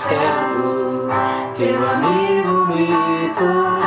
servo, teu amigo me trouxe.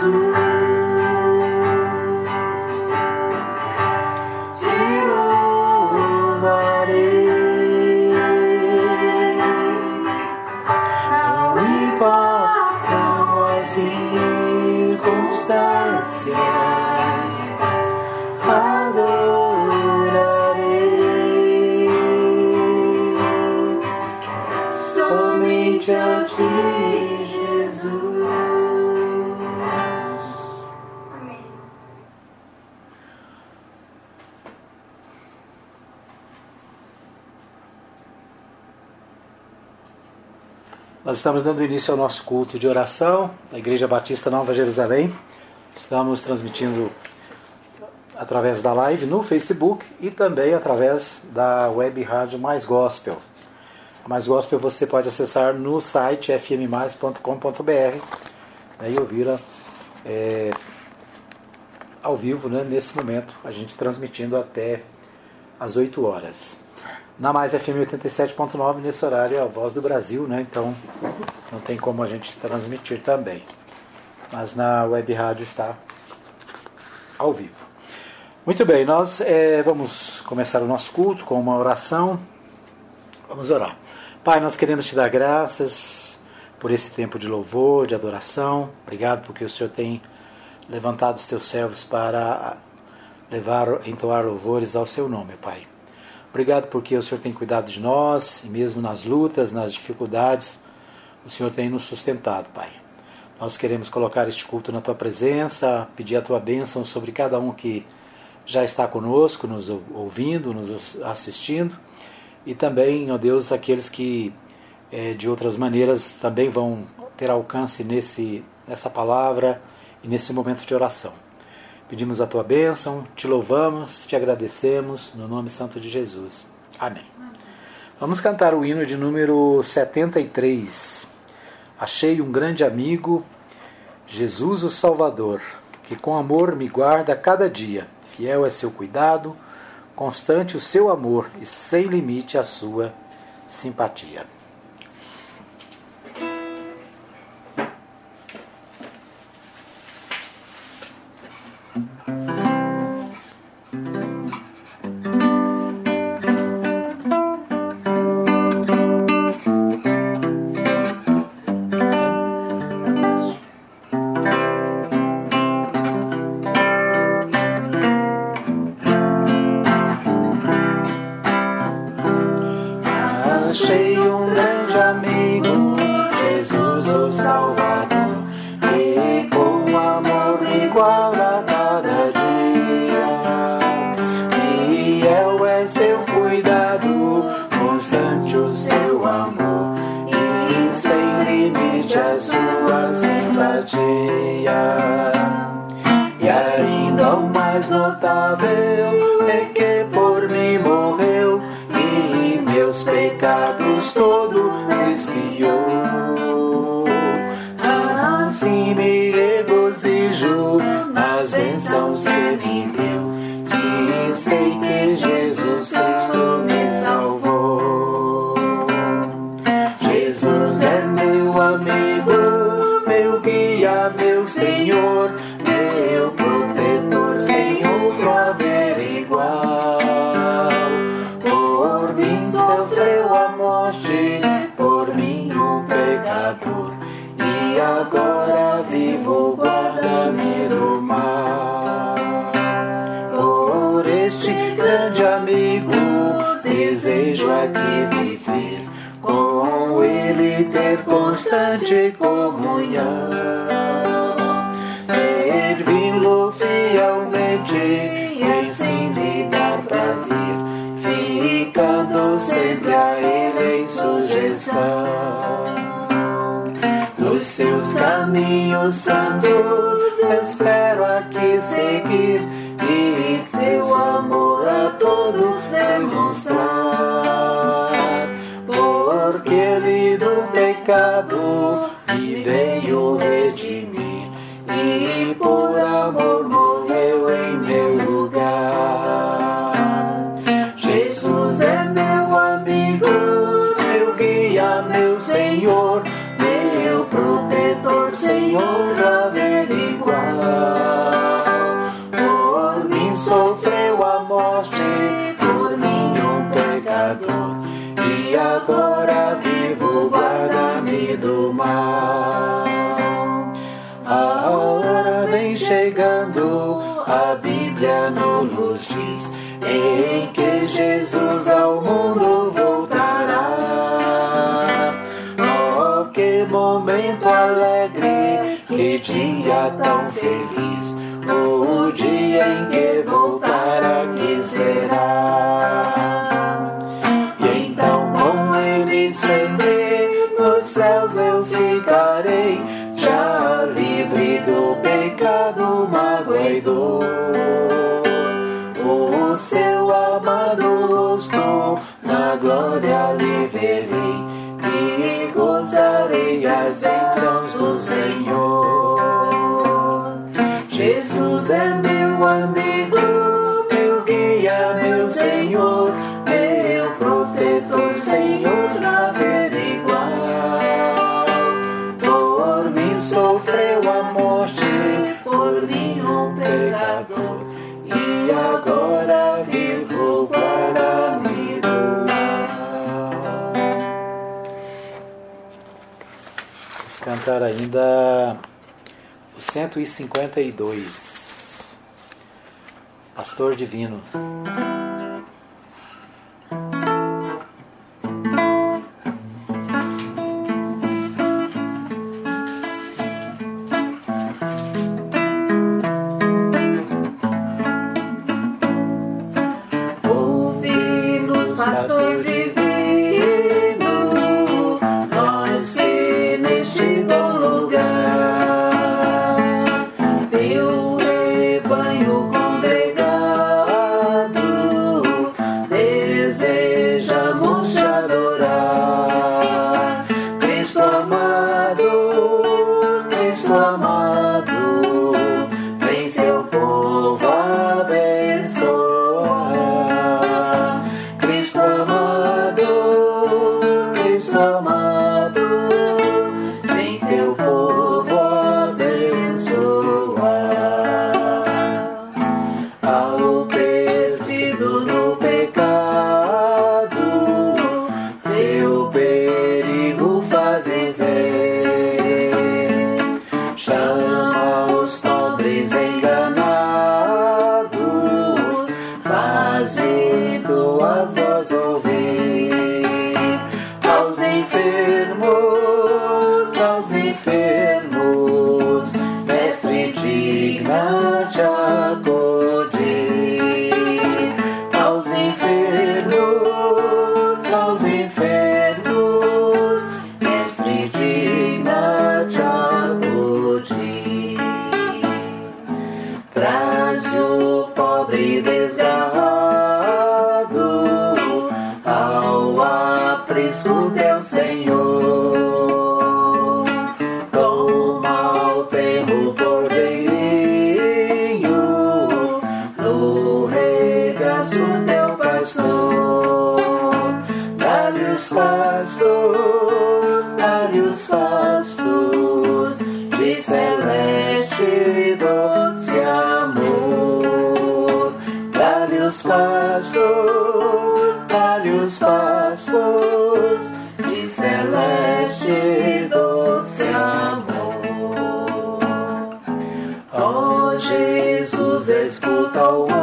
Jesus. Estamos dando início ao nosso culto de oração da Igreja Batista Nova Jerusalém. Estamos transmitindo através da live no Facebook e também através da web rádio Mais Gospel. Mais Gospel você pode acessar no site fmmais.com.br né, e ouvir é, ao vivo né, nesse momento, a gente transmitindo até às 8 horas. Na Mais FM 87.9, nesse horário é a voz do Brasil, né? Então não tem como a gente transmitir também. Mas na web rádio está ao vivo. Muito bem, nós é, vamos começar o nosso culto com uma oração. Vamos orar. Pai, nós queremos te dar graças por esse tempo de louvor, de adoração. Obrigado porque o Senhor tem levantado os teus servos para levar, entoar louvores ao seu nome, Pai. Obrigado porque o Senhor tem cuidado de nós e mesmo nas lutas, nas dificuldades, o Senhor tem nos sustentado, Pai. Nós queremos colocar este culto na tua presença, pedir a tua bênção sobre cada um que já está conosco, nos ouvindo, nos assistindo, e também, ó Deus, aqueles que é, de outras maneiras também vão ter alcance nesse, nessa palavra e nesse momento de oração. Pedimos a tua bênção, te louvamos, te agradecemos, no nome santo de Jesus. Amém. Vamos cantar o hino de número 73. Achei um grande amigo, Jesus o Salvador, que com amor me guarda cada dia. Fiel é seu cuidado, constante o seu amor e sem limite a sua simpatia. os seus caminhos santos eu espero aqui seguir e seu amor a todos demonstrar. Porque ele do pecado me veio redimir e por dia tão feliz, o dia em que vou cantar ainda o 152, Pastor Divino. pastos de celeste doce amor. Oh, Jesus, escuta o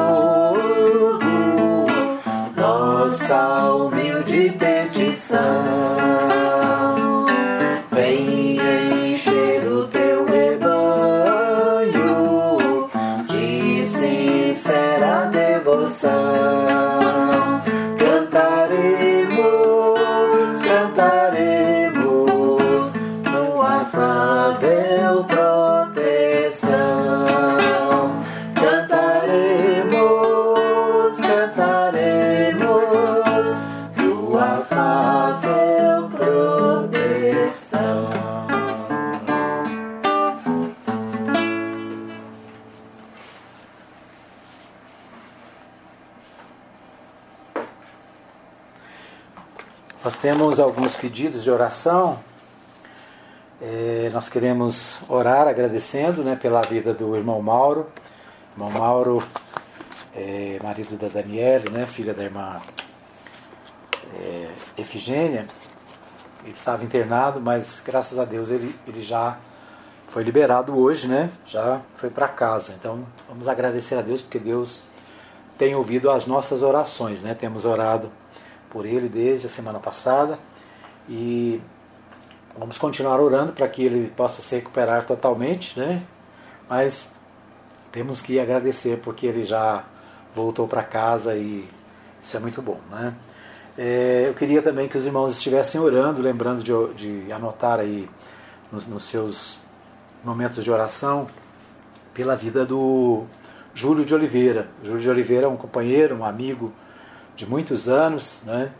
temos alguns pedidos de oração. É, nós queremos orar agradecendo né, pela vida do irmão Mauro. Irmão Mauro, é, marido da Daniele, né, filha da irmã é, Efigênia. Ele estava internado, mas graças a Deus ele, ele já foi liberado hoje, né? Já foi para casa. Então vamos agradecer a Deus porque Deus tem ouvido as nossas orações, né? Temos orado por ele desde a semana passada e vamos continuar orando para que ele possa se recuperar totalmente, né? Mas temos que agradecer porque ele já voltou para casa e isso é muito bom, né? É, eu queria também que os irmãos estivessem orando, lembrando de, de anotar aí nos, nos seus momentos de oração pela vida do Júlio de Oliveira. Júlio de Oliveira é um companheiro, um amigo de muitos anos, né?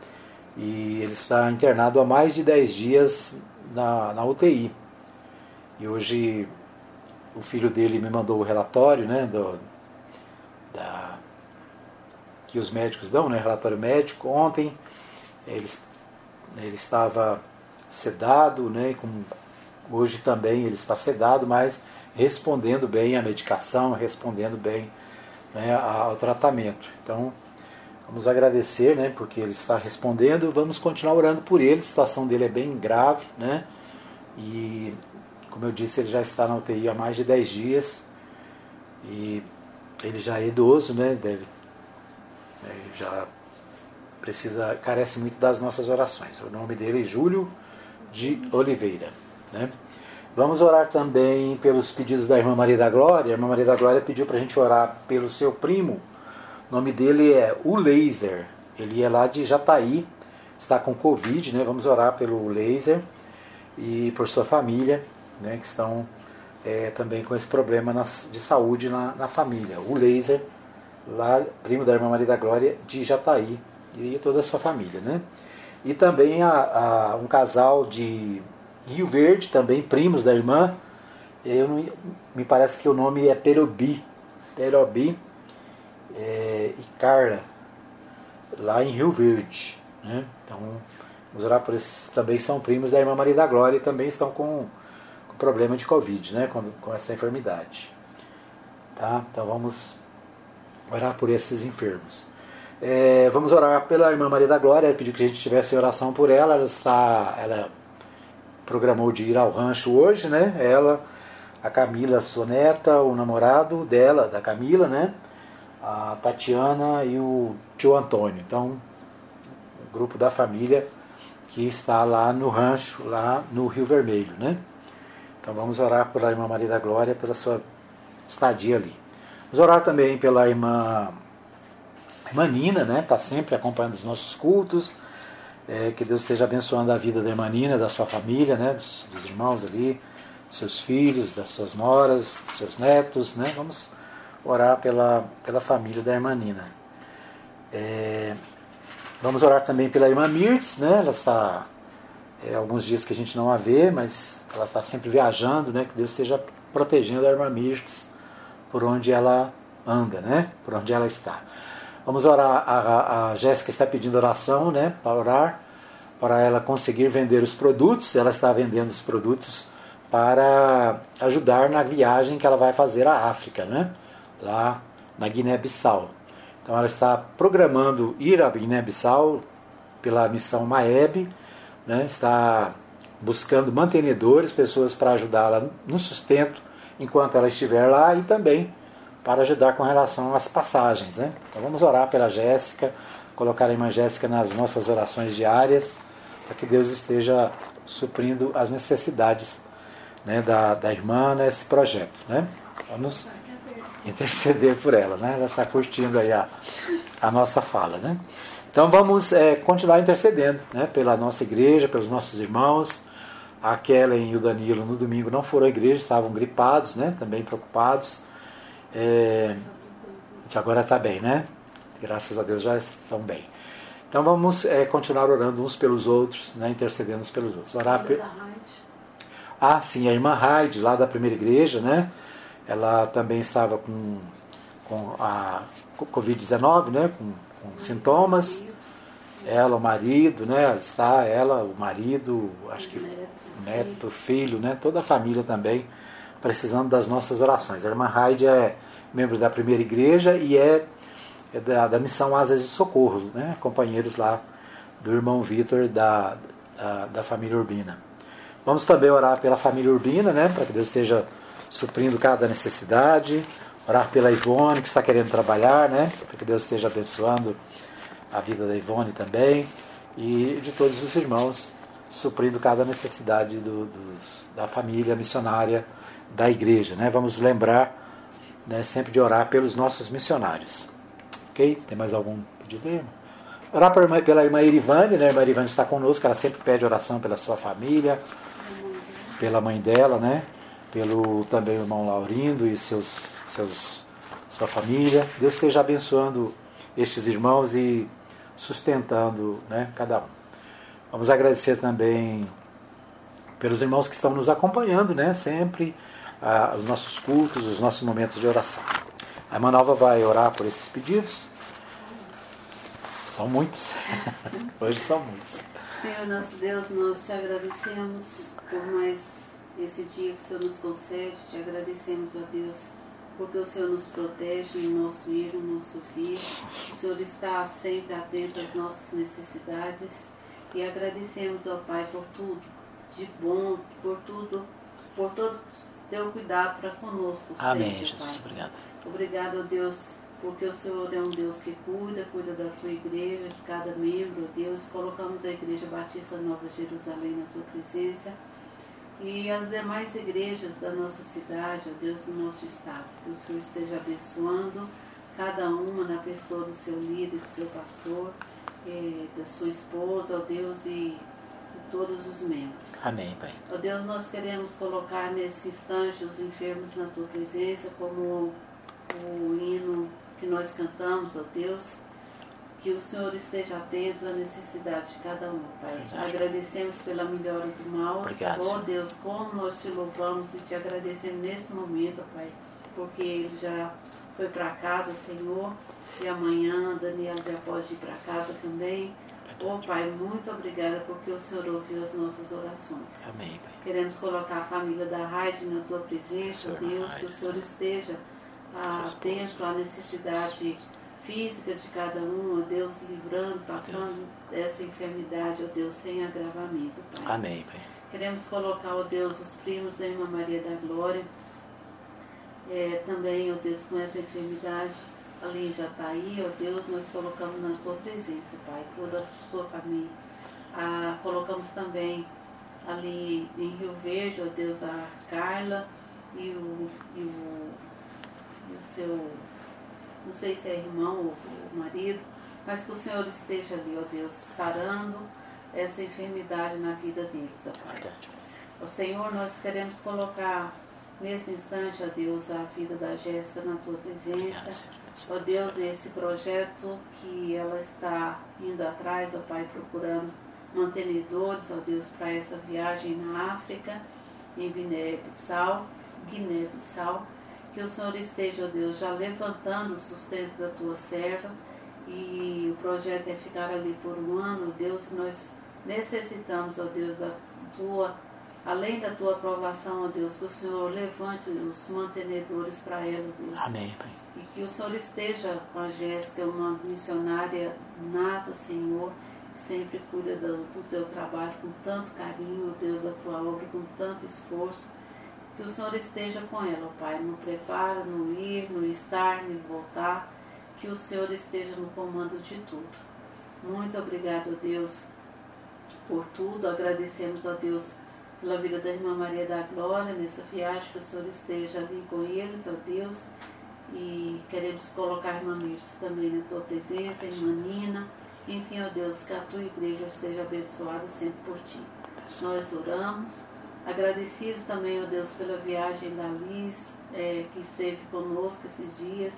e ele está internado há mais de 10 dias na, na UTI. E hoje o filho dele me mandou o relatório né, do, da, que os médicos dão, né, relatório médico. Ontem ele, ele estava sedado, né, com, hoje também ele está sedado, mas respondendo bem à medicação, respondendo bem né, ao tratamento. Então, Vamos agradecer, né, porque ele está respondendo. Vamos continuar orando por ele. A situação dele é bem grave, né? E, como eu disse, ele já está na UTI há mais de 10 dias. E ele já é idoso, né? Deve, né, já precisa, carece muito das nossas orações. O nome dele é Júlio de Oliveira, né? Vamos orar também pelos pedidos da irmã Maria da Glória. A irmã Maria da Glória pediu para a gente orar pelo seu primo, o nome dele é o Laser. Ele é lá de Jataí, está com Covid, né? Vamos orar pelo Laser e por sua família, né? Que estão é, também com esse problema nas, de saúde na, na, família. O Laser, lá, primo da irmã Maria da Glória, de Jataí e toda a sua família, né? E também a, a, um casal de Rio Verde, também primos da irmã. Eu me parece que o nome é Perobi. Perobi é, e Carla, lá em Rio Verde. Né? Então, vamos orar por esses também são primos da irmã Maria da Glória e também estão com, com problema de Covid, né? com, com essa enfermidade. Tá? Então vamos orar por esses enfermos. É, vamos orar pela irmã Maria da Glória, ela pediu que a gente tivesse oração por ela, ela está. Ela programou de ir ao rancho hoje, né? Ela, a Camila, sua neta, o namorado dela, da Camila, né? A Tatiana e o tio Antônio. Então, o grupo da família que está lá no rancho, lá no Rio Vermelho, né? Então vamos orar pela irmã Maria da Glória, pela sua estadia ali. Vamos orar também pela irmã, irmã Nina, né? Está sempre acompanhando os nossos cultos. É, que Deus esteja abençoando a vida da irmã Nina, da sua família, né? Dos, dos irmãos ali, dos seus filhos, das suas noras, dos seus netos, né? Vamos orar pela, pela família da irmã Nina. É, vamos orar também pela irmã Mirtz, né? Ela está é, alguns dias que a gente não a vê, mas ela está sempre viajando, né? Que Deus esteja protegendo a irmã Mirtz por onde ela anda, né? Por onde ela está. Vamos orar. A, a, a Jéssica está pedindo oração, né? Para orar, para ela conseguir vender os produtos. Ela está vendendo os produtos para ajudar na viagem que ela vai fazer à África, né? Lá na Guiné-Bissau. Então ela está programando ir à Guiné-Bissau pela missão Maeb, né, está buscando mantenedores, pessoas para ajudá-la no sustento enquanto ela estiver lá e também para ajudar com relação às passagens. Né? Então vamos orar pela Jéssica, colocar a irmã Jéssica nas nossas orações diárias, para que Deus esteja suprindo as necessidades né, da, da irmã nesse projeto. Né? Vamos interceder por ela, né? Ela está curtindo aí a, a nossa fala, né? Então vamos é, continuar intercedendo, né? Pela nossa igreja, pelos nossos irmãos. A Kellen e o Danilo no domingo não foram à igreja, estavam gripados, né? Também preocupados. É, agora está bem, né? Graças a Deus já estão bem. Então vamos é, continuar orando uns pelos outros, né? intercedendo uns pelos outros. Orar pe... Ah, sim, a irmã Raide, lá da primeira igreja, né? Ela também estava com, com a Covid-19, né? Com, com, sintomas. Ela, o marido, né? Ela está, ela, o marido, acho que o neto, o filho, né? Toda a família também precisando das nossas orações. A irmã Raide é membro da primeira igreja e é, é da, da, missão Asas de Socorro, né? companheiros lá do irmão Vitor da, da, da, família Urbina. Vamos também orar pela família Urbina, né? para que Deus esteja suprindo cada necessidade. Orar pela Ivone, que está querendo trabalhar, né? Para que Deus esteja abençoando a vida da Ivone também. E de todos os irmãos, suprindo cada necessidade do, da família missionária da igreja. Né? Vamos lembrar né, sempre de orar pelos nossos missionários. Ok? Tem mais algum pedido aí? Orar pela irmã Irivane, né? A irmã Irivane está conosco, ela sempre pede oração pela sua família, pela mãe dela, né? Pelo também o irmão Laurindo e seus, seus, sua família. Deus esteja abençoando estes irmãos e sustentando né, cada um. Vamos agradecer também pelos irmãos que estão nos acompanhando, né, sempre, ah, os nossos cultos, os nossos momentos de oração. A irmã Nova vai orar por esses pedidos. São muitos. Hoje são muitos. Senhor nosso Deus, nós te agradecemos por mais esse dia que o Senhor nos concede, te agradecemos, ó Deus, porque o Senhor nos protege no nosso ir, no nosso vir. O Senhor está sempre atento às nossas necessidades e agradecemos, ó Pai, por tudo de bom, por tudo, por todo teu cuidado para conosco. Amém, sempre, Jesus, Pai. obrigado. Obrigado, ó Deus, porque o Senhor é um Deus que cuida, cuida da tua igreja, de cada membro, ó Deus. Colocamos a Igreja Batista Nova Jerusalém na tua presença e as demais igrejas da nossa cidade, ó Deus, do nosso estado. Que o Senhor esteja abençoando cada uma na pessoa do seu líder, do seu pastor, eh, da sua esposa, ó Deus, e de todos os membros. Amém, Pai. Ó Deus, nós queremos colocar nesse instante os enfermos na tua presença, como o hino que nós cantamos, ó Deus que o Senhor esteja atento à necessidade de cada um, Pai. Agradecemos pela melhora do mal. Obrigado, oh Deus, como nós te louvamos e te agradecemos nesse momento, Pai, porque ele já foi para casa, Senhor, e amanhã Daniel já pode ir para casa também. Oh Pai, muito obrigada porque o Senhor ouviu as nossas orações. Amém, Pai. Queremos colocar a família da Raide na tua presença, Deus, que o Senhor esteja atento à necessidade físicas de cada um, ó Deus, livrando, passando dessa enfermidade, ó Deus, sem agravamento, Pai. Amém, Pai. Queremos colocar, ó Deus, os primos da irmã Maria da Glória, é, também, ó Deus, com essa enfermidade, ali já está aí, ó Deus, nós colocamos na tua presença, Pai, toda a sua família. Ah, colocamos também ali em Rio Verde, ó Deus, a Carla e o, e o, e o seu não sei se é irmão ou, marido, mas que o Senhor esteja ali, ó Deus, sarando essa enfermidade na vida deles, ó Pai. Ó Senhor, nós queremos colocar nesse instante, ó Deus, a vida da Jéssica na tua presença. Ó Deus, esse projeto que ela está indo atrás, ó Pai, procurando mantenedores, ó Deus, para essa viagem na África, em Guiné-Bissau, Guiné-Bissau. Que o Senhor esteja, ó Deus, já levantando o sustento da tua serva e o projeto é ficar ali por um ano, Deus, nós necessitamos, ó Deus, da tua, além da tua aprovação, ó Deus, que o Senhor levante os mantenedores para ela, Deus. Amém, Pai. E que o Senhor esteja com a Jéssica, uma missionária nata, Senhor, que sempre cuida do, do teu trabalho com tanto carinho, ó Deus, da tua obra, com tanto esforço. Que o Senhor esteja com ela, Pai, no preparo, no ir, no estar, no voltar. Que o Senhor esteja no comando de tudo. Muito obrigado, Deus, por tudo. Agradecemos a Deus pela vida da irmã Maria da Glória, nessa viagem, que o Senhor esteja ali com eles, ó Deus. E queremos colocar a irmã Mirce também na tua presença, a irmã Nina. Enfim, ó Deus, que a tua igreja esteja abençoada sempre por ti. Nós oramos, agradecidos também, ó Deus, pela viagem da Liz, é, que esteve conosco esses dias.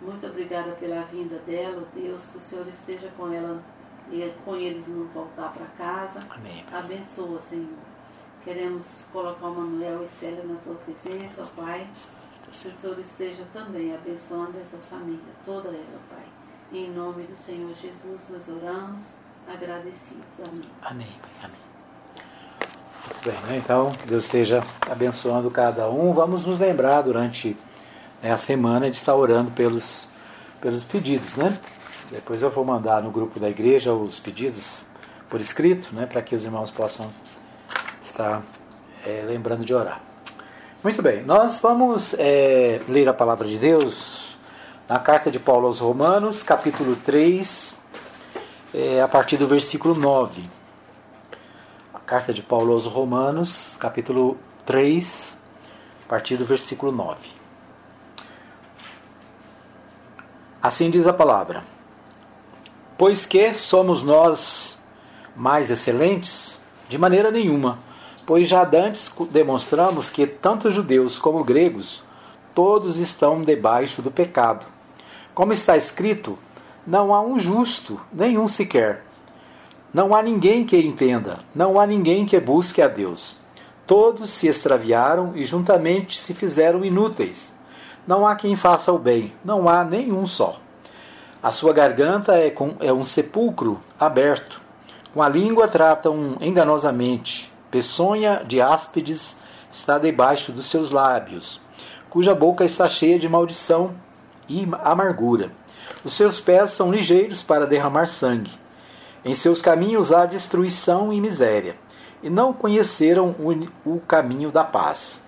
Muito obrigada pela vinda dela, ó Deus, que o Senhor esteja com ela e com eles não voltar para casa. Amém. Abençoa, Senhor. Queremos colocar o Manuel e Célia na tua presença, ó Pai. Que o Senhor esteja também abençoando essa família, toda ela, Pai. Em nome do Senhor Jesus, nós oramos, agradecidos. Amém. Amém. Amém. Muito bem, né? então que Deus esteja abençoando cada um. Vamos nos lembrar durante né, a semana de estar orando pelos, pelos pedidos, né? Depois eu vou mandar no grupo da igreja os pedidos por escrito, né, para que os irmãos possam estar é, lembrando de orar. Muito bem, nós vamos é, ler a palavra de Deus na carta de Paulo aos Romanos, capítulo 3, é, a partir do versículo 9. Carta de Paulo aos Romanos, capítulo 3, a partir do versículo 9. Assim diz a palavra: Pois que somos nós mais excelentes? De maneira nenhuma pois já dantes demonstramos que tanto judeus como gregos todos estão debaixo do pecado. Como está escrito, não há um justo, nenhum sequer. Não há ninguém que entenda, não há ninguém que busque a Deus. Todos se extraviaram e juntamente se fizeram inúteis. Não há quem faça o bem, não há nenhum só. A sua garganta é, com, é um sepulcro aberto. Com a língua tratam enganosamente peçonha de áspides está debaixo dos seus lábios, cuja boca está cheia de maldição e amargura. Os seus pés são ligeiros para derramar sangue. Em seus caminhos há destruição e miséria, e não conheceram o caminho da paz.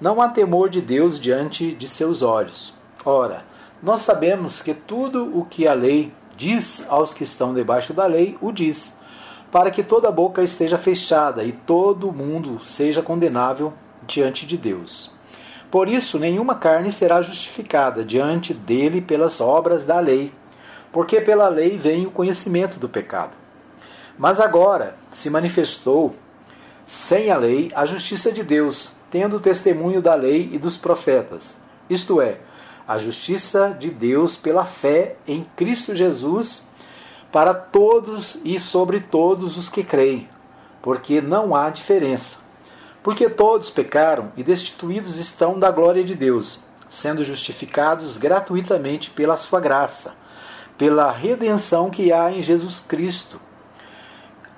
Não há temor de Deus diante de seus olhos. Ora, nós sabemos que tudo o que a lei diz aos que estão debaixo da lei, o diz para que toda boca esteja fechada e todo mundo seja condenável diante de Deus. Por isso, nenhuma carne será justificada diante dele pelas obras da lei, porque pela lei vem o conhecimento do pecado. Mas agora se manifestou, sem a lei, a justiça de Deus, tendo o testemunho da lei e dos profetas, isto é, a justiça de Deus pela fé em Cristo Jesus para todos e sobre todos os que creem, porque não há diferença. Porque todos pecaram e destituídos estão da glória de Deus, sendo justificados gratuitamente pela sua graça, pela redenção que há em Jesus Cristo,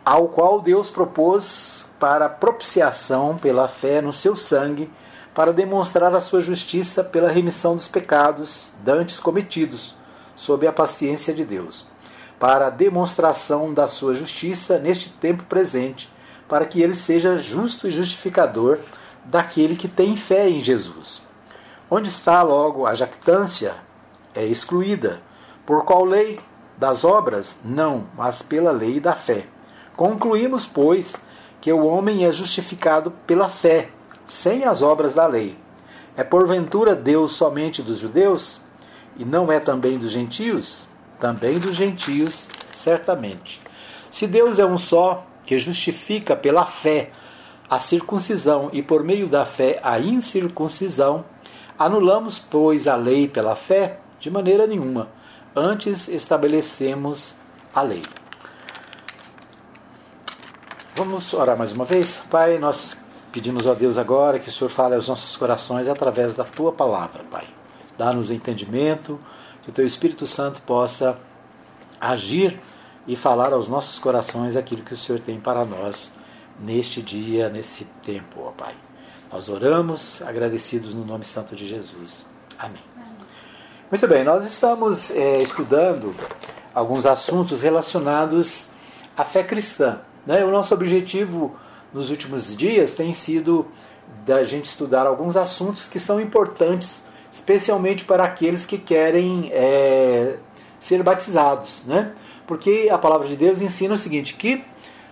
ao qual Deus propôs para propiciação pela fé no seu sangue, para demonstrar a sua justiça pela remissão dos pecados dantes cometidos, sob a paciência de Deus para a demonstração da sua justiça neste tempo presente, para que ele seja justo e justificador daquele que tem fé em Jesus. Onde está logo a jactância? É excluída. Por qual lei? Das obras? Não, mas pela lei da fé. Concluímos, pois, que o homem é justificado pela fé, sem as obras da lei. É porventura Deus somente dos judeus? E não é também dos gentios? também dos gentios, certamente. Se Deus é um só, que justifica pela fé a circuncisão e por meio da fé a incircuncisão, anulamos, pois, a lei pela fé? De maneira nenhuma. Antes estabelecemos a lei. Vamos orar mais uma vez? Pai, nós pedimos a Deus agora que o Senhor fale aos nossos corações através da tua palavra, Pai. Dá-nos entendimento que o Teu Espírito Santo possa agir e falar aos nossos corações aquilo que o Senhor tem para nós neste dia, nesse tempo, ó Pai. Nós oramos agradecidos no nome santo de Jesus. Amém. Muito bem, nós estamos é, estudando alguns assuntos relacionados à fé cristã. Né? O nosso objetivo nos últimos dias tem sido da gente estudar alguns assuntos que são importantes especialmente para aqueles que querem é, ser batizados, né? Porque a palavra de Deus ensina o seguinte, que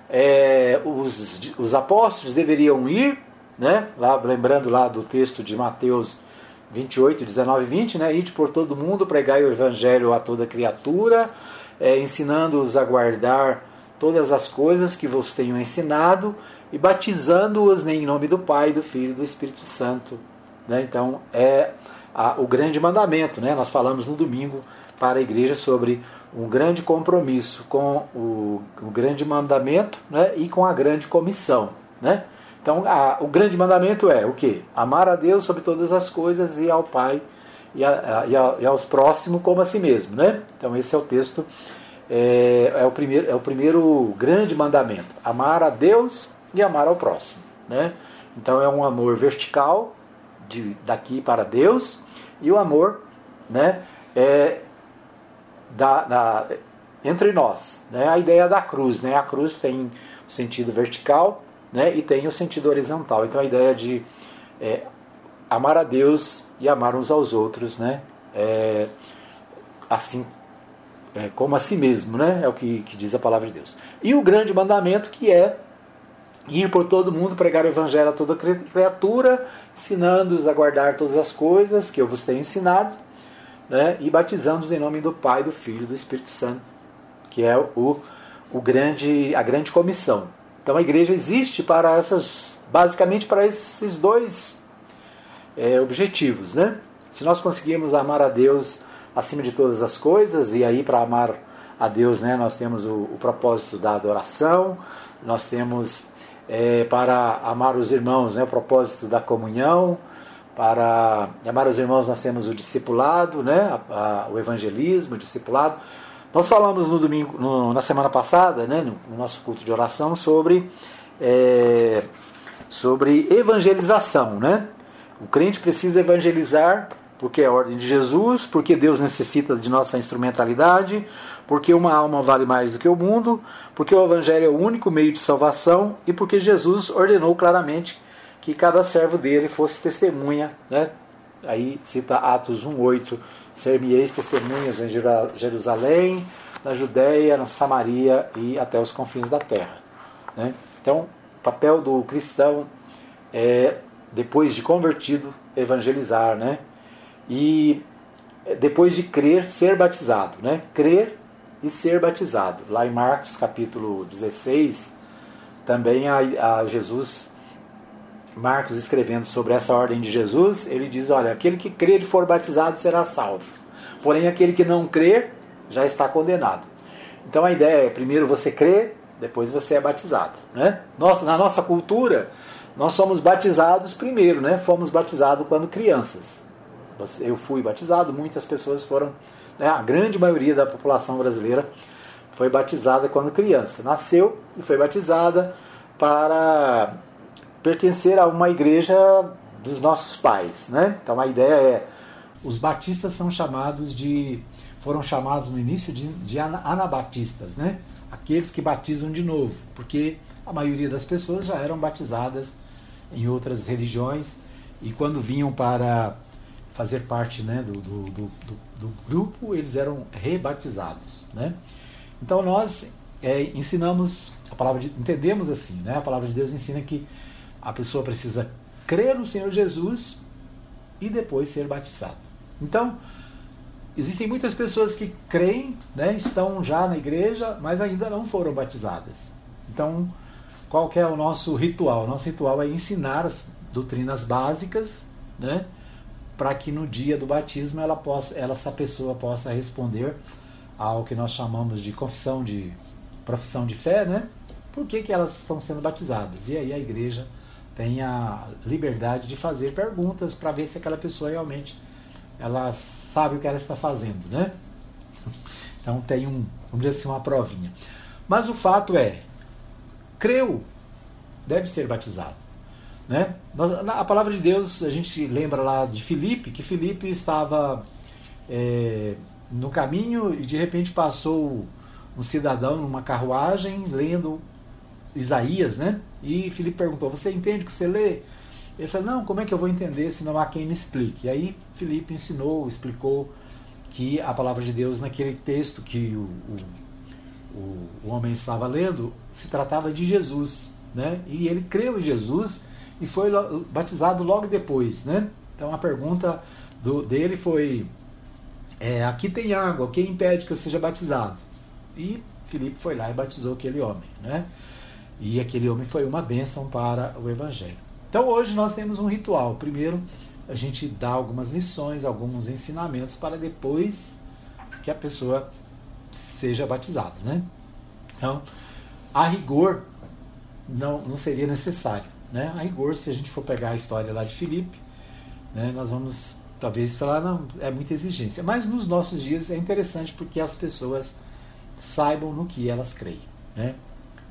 é, os, os apóstolos deveriam ir, né, lá, lembrando lá do texto de Mateus 28, 19 e 20, né, ide por todo mundo, pregai o evangelho a toda criatura, é, ensinando-os a guardar todas as coisas que vos tenho ensinado e batizando-os em nome do Pai, do Filho e do Espírito Santo. Né? Então é a, o grande mandamento. Né? Nós falamos no domingo para a igreja sobre um grande compromisso com o, o grande mandamento né? e com a grande comissão. Né? Então a, o grande mandamento é o que? Amar a Deus sobre todas as coisas e ao Pai e, a, e, a, e aos próximos como a si mesmo. Né? Então esse é o texto, é, é, o primeiro, é o primeiro grande mandamento. Amar a Deus e amar ao próximo. Né? Então é um amor vertical, de, daqui para Deus, e o amor né, é da, da, entre nós. Né? A ideia da cruz. Né? A cruz tem o sentido vertical né, e tem o sentido horizontal. Então a ideia de é, amar a Deus e amar uns aos outros, né? É, assim é, como a si mesmo, né? É o que, que diz a palavra de Deus. E o grande mandamento que é ir por todo mundo, pregar o evangelho a toda criatura, ensinando-os a guardar todas as coisas que eu vos tenho ensinado, né? e batizando-os em nome do Pai, do Filho e do Espírito Santo, que é o, o grande, a grande comissão. Então a igreja existe para essas, basicamente para esses dois é, objetivos. Né? Se nós conseguirmos amar a Deus acima de todas as coisas, e aí para amar a Deus né, nós temos o, o propósito da adoração, nós temos é, para amar os irmãos, né, o propósito da comunhão, para amar os irmãos nós temos o discipulado, né, a, a, o evangelismo, o discipulado. Nós falamos no domingo, no, na semana passada, né, no, no, nosso culto de oração, sobre, é, sobre evangelização. Né? O crente precisa evangelizar porque é a ordem de Jesus, porque Deus necessita de nossa instrumentalidade, porque uma alma vale mais do que o mundo, porque o Evangelho é o único meio de salvação e porque Jesus ordenou claramente que cada servo dele fosse testemunha. Né? Aí cita Atos 1,8: Ser-me-eis testemunhas em Jerusalém, na Judéia, na Samaria e até os confins da terra. Né? Então, o papel do cristão é, depois de convertido, evangelizar. Né? E depois de crer, ser batizado. Né? Crer e ser batizado. Lá em Marcos capítulo 16, também a, a Jesus, Marcos escrevendo sobre essa ordem de Jesus, ele diz: Olha, aquele que crer e for batizado será salvo, porém aquele que não crer já está condenado. Então a ideia é: primeiro você crê, depois você é batizado. Né? Nossa, na nossa cultura, nós somos batizados primeiro, né? fomos batizados quando crianças. Eu fui batizado, muitas pessoas foram né, a grande maioria da população brasileira foi batizada quando criança. Nasceu e foi batizada para pertencer a uma igreja dos nossos pais. Né? Então a ideia é. Os batistas são chamados de. foram chamados no início de, de anabatistas, né? aqueles que batizam de novo, porque a maioria das pessoas já eram batizadas em outras religiões e quando vinham para fazer parte né, do, do, do, do, grupo, eles eram rebatizados. Né? Então nós é, ensinamos, a palavra de, entendemos assim, né? a palavra de Deus ensina que a pessoa precisa crer no Senhor Jesus e depois ser batizado. Então, existem muitas pessoas que creem, né, estão já na igreja, mas ainda não foram batizadas. Então, qual é o nosso ritual? Nosso ritual é ensinar as doutrinas básicas, né, para que no dia do batismo ela possa, ela, essa pessoa possa responder ao que nós chamamos de confissão de profissão de fé, né? Por que, que elas estão sendo batizadas? E aí a igreja tem a liberdade de fazer perguntas para ver se aquela pessoa realmente ela sabe o que ela está fazendo, né? Então tem um, vamos dizer assim, uma provinha. Mas o fato é, creu, deve ser batizado. Né? A palavra de Deus, a gente lembra lá de Filipe, que Filipe estava é, no caminho e de repente passou um cidadão numa carruagem lendo Isaías, né? E Filipe perguntou: Você entende o que você lê? Ele falou: Não, como é que eu vou entender se não há quem me explique? E aí Filipe ensinou, explicou que a palavra de Deus naquele texto que o, o, o, o homem estava lendo se tratava de Jesus, né? E ele creu em Jesus e foi batizado logo depois, né? Então a pergunta do, dele foi: é, aqui tem água, quem impede que eu seja batizado? E Filipe foi lá e batizou aquele homem, né? E aquele homem foi uma bênção para o Evangelho. Então hoje nós temos um ritual. Primeiro, a gente dá algumas lições, alguns ensinamentos para depois que a pessoa seja batizada, né? Então, a rigor não, não seria necessário, né? A rigor, se a gente for pegar a história lá de Filipe, né, nós vamos talvez falar não é muita exigência, mas nos nossos dias é interessante porque as pessoas saibam no que elas creem, né?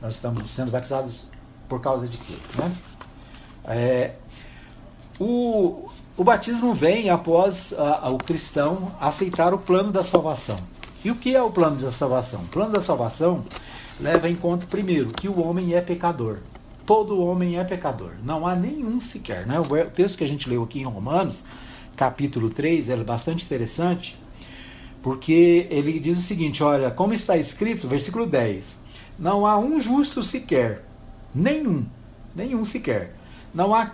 Nós estamos sendo batizados por causa de quê? Né? É, o, o batismo vem após a, a, o cristão aceitar o plano da salvação. E o que é o plano da salvação? O plano da salvação leva em conta, primeiro, que o homem é pecador. Todo homem é pecador. Não há nenhum sequer. Né? O texto que a gente leu aqui em Romanos, capítulo 3, é bastante interessante, porque ele diz o seguinte: olha, como está escrito, versículo 10 não há um justo sequer. Nenhum. Nenhum sequer. Não há,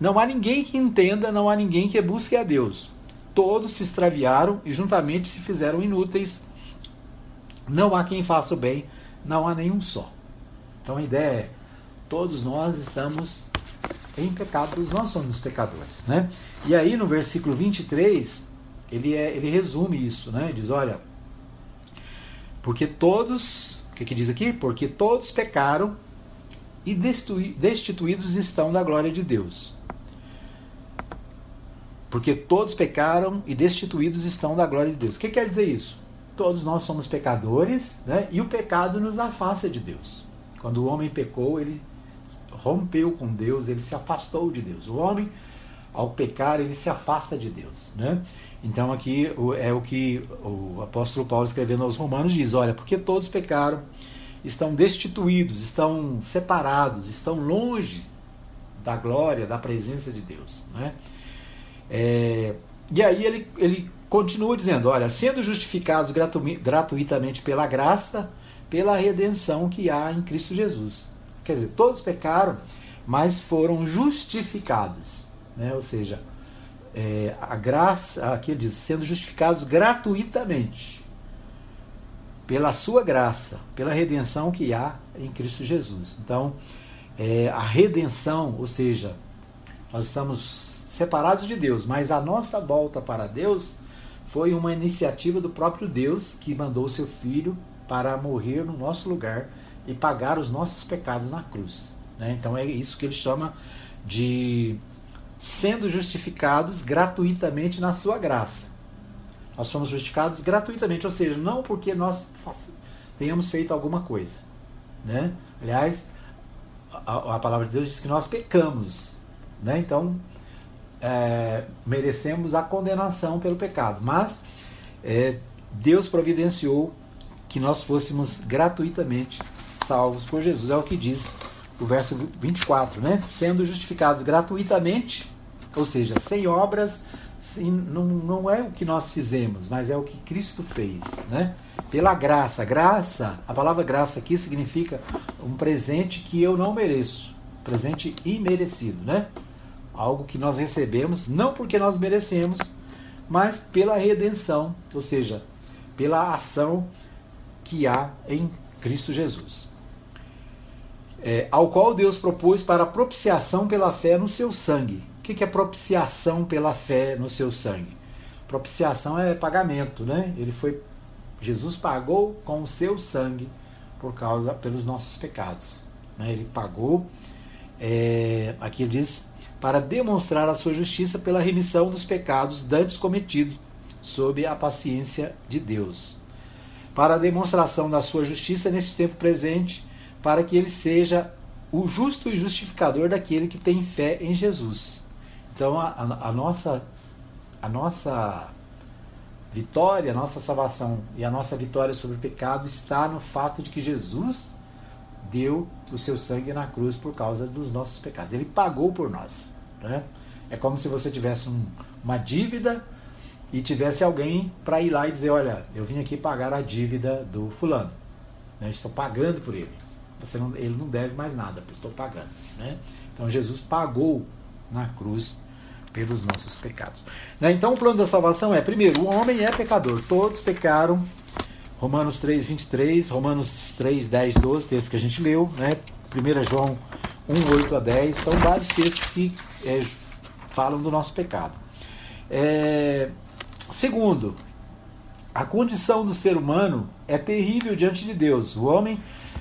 não há ninguém que entenda, não há ninguém que busque a Deus. Todos se extraviaram e juntamente se fizeram inúteis. Não há quem faça o bem, não há nenhum só. Então a ideia é: todos nós estamos em pecado, todos nós somos pecadores. Né? E aí no versículo 23, ele, é, ele resume isso, né? Ele diz: olha, porque todos que, que diz aqui? Porque todos pecaram e destituídos estão da glória de Deus. Porque todos pecaram e destituídos estão da glória de Deus. O que quer dizer isso? Todos nós somos pecadores né? e o pecado nos afasta de Deus. Quando o homem pecou, ele rompeu com Deus, ele se afastou de Deus. O homem, ao pecar, ele se afasta de Deus. Né? Então aqui é o que o apóstolo Paulo escrevendo aos Romanos diz: olha, porque todos pecaram, estão destituídos, estão separados, estão longe da glória, da presença de Deus. Né? É, e aí ele, ele continua dizendo: olha, sendo justificados gratu, gratuitamente pela graça, pela redenção que há em Cristo Jesus. Quer dizer, todos pecaram, mas foram justificados. Né? Ou seja, é, a graça, aqui ele diz, sendo justificados gratuitamente, pela sua graça, pela redenção que há em Cristo Jesus. Então, é, a redenção, ou seja, nós estamos separados de Deus, mas a nossa volta para Deus foi uma iniciativa do próprio Deus que mandou seu Filho para morrer no nosso lugar e pagar os nossos pecados na cruz. Né? Então é isso que ele chama de sendo justificados gratuitamente na sua graça. Nós fomos justificados gratuitamente, ou seja, não porque nós tenhamos feito alguma coisa. Né? Aliás, a, a palavra de Deus diz que nós pecamos. Né? Então, é, merecemos a condenação pelo pecado. Mas é, Deus providenciou que nós fôssemos gratuitamente salvos por Jesus. É o que diz o verso 24, né? Sendo justificados gratuitamente, ou seja, sem obras, não, não é o que nós fizemos, mas é o que Cristo fez, né? Pela graça. Graça, a palavra graça aqui significa um presente que eu não mereço, presente imerecido, né? Algo que nós recebemos não porque nós merecemos, mas pela redenção, ou seja, pela ação que há em Cristo Jesus é, ao qual Deus propôs para propiciação pela fé no seu sangue. O que é propiciação pela fé no seu sangue? Propiciação é pagamento, né? Ele foi, Jesus pagou com o seu sangue por causa pelos nossos pecados. Né? Ele pagou, é, aqui diz, para demonstrar a sua justiça pela remissão dos pecados dantes cometidos sob a paciência de Deus. Para a demonstração da sua justiça nesse tempo presente, para que ele seja o justo e justificador daquele que tem fé em Jesus. Então a, a, a nossa a nossa vitória, a nossa salvação e a nossa vitória sobre o pecado está no fato de que Jesus deu o seu sangue na cruz por causa dos nossos pecados. Ele pagou por nós. Né? É como se você tivesse um, uma dívida e tivesse alguém para ir lá e dizer: Olha, eu vim aqui pagar a dívida do fulano. Né? Estou pagando por ele. Você não, ele não deve mais nada, estou pagando. Né? Então Jesus pagou na cruz pelos nossos pecados. Né? Então o plano da salvação é, primeiro, o homem é pecador, todos pecaram. Romanos 3, 23, Romanos 3, 10, 12, texto que a gente leu, né? 1 João 1, 8 a 10, são vários textos que é, falam do nosso pecado. É, segundo, a condição do ser humano é terrível diante de Deus. O homem,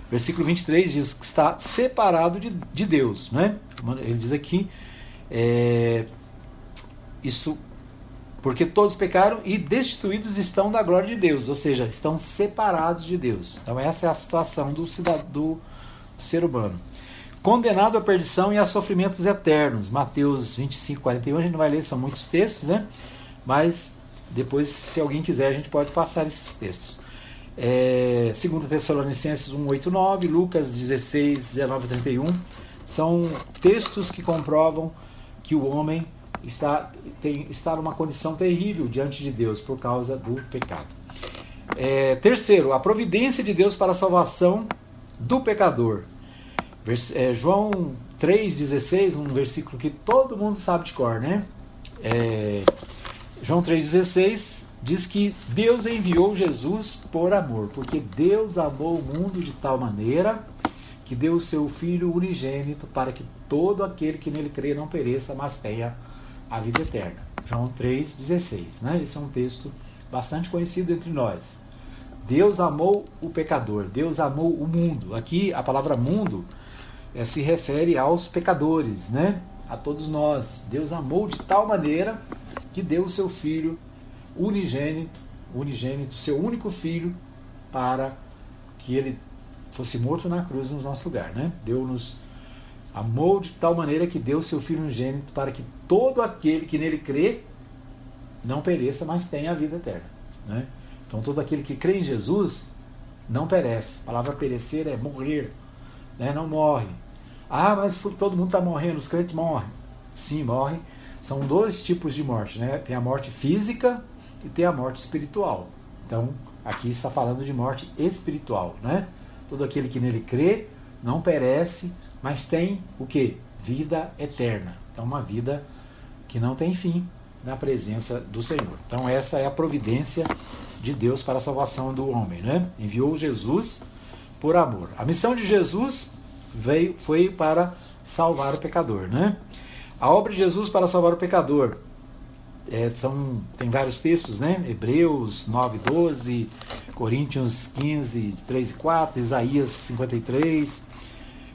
versículo 23, diz que está separado de, de Deus. Né? Ele diz aqui, é, isso porque todos pecaram e destituídos estão da glória de Deus, ou seja, estão separados de Deus. Então essa é a situação do, cidadão, do ser humano. Condenado à perdição e a sofrimentos eternos. Mateus 25, 41, a gente não vai ler, são muitos textos, né? Mas depois, se alguém quiser, a gente pode passar esses textos. É, 2 Tessalonicenses 1, 8, 9, Lucas 16, 19 31, são textos que comprovam que o homem está, tem, está numa condição terrível diante de Deus por causa do pecado. É, terceiro, a providência de Deus para a salvação do pecador. Vers, é, João 3,16, um versículo que todo mundo sabe de cor, né? É, João 3,16 diz que Deus enviou Jesus por amor, porque Deus amou o mundo de tal maneira que deu o seu Filho unigênito para que todo aquele que nele crê não pereça, mas tenha a vida eterna. João 3,16. Né? Esse é um texto bastante conhecido entre nós. Deus amou o pecador, Deus amou o mundo. Aqui a palavra mundo é, se refere aos pecadores, né? a todos nós. Deus amou de tal maneira que deu o seu filho unigênito, unigênito, seu único filho, para que ele fosse morto na cruz no nosso lugar. Né? Deu-nos Amou de tal maneira que deu seu Filho unigênito para que todo aquele que nele crê não pereça, mas tenha a vida eterna. Né? Então, todo aquele que crê em Jesus não perece. A palavra perecer é morrer, né? não morre. Ah, mas todo mundo está morrendo, os crentes morrem. Sim, morrem. São dois tipos de morte. Né? Tem a morte física e tem a morte espiritual. Então, aqui está falando de morte espiritual. Né? Todo aquele que nele crê não perece, mas tem o que? Vida eterna. Então, uma vida que não tem fim na presença do Senhor. Então, essa é a providência de Deus para a salvação do homem. Né? Enviou Jesus por amor. A missão de Jesus veio, foi para salvar o pecador. Né? A obra de Jesus para salvar o pecador. É, são, tem vários textos, né? Hebreus 9, 12, Coríntios 15, 3 e 4, Isaías 53,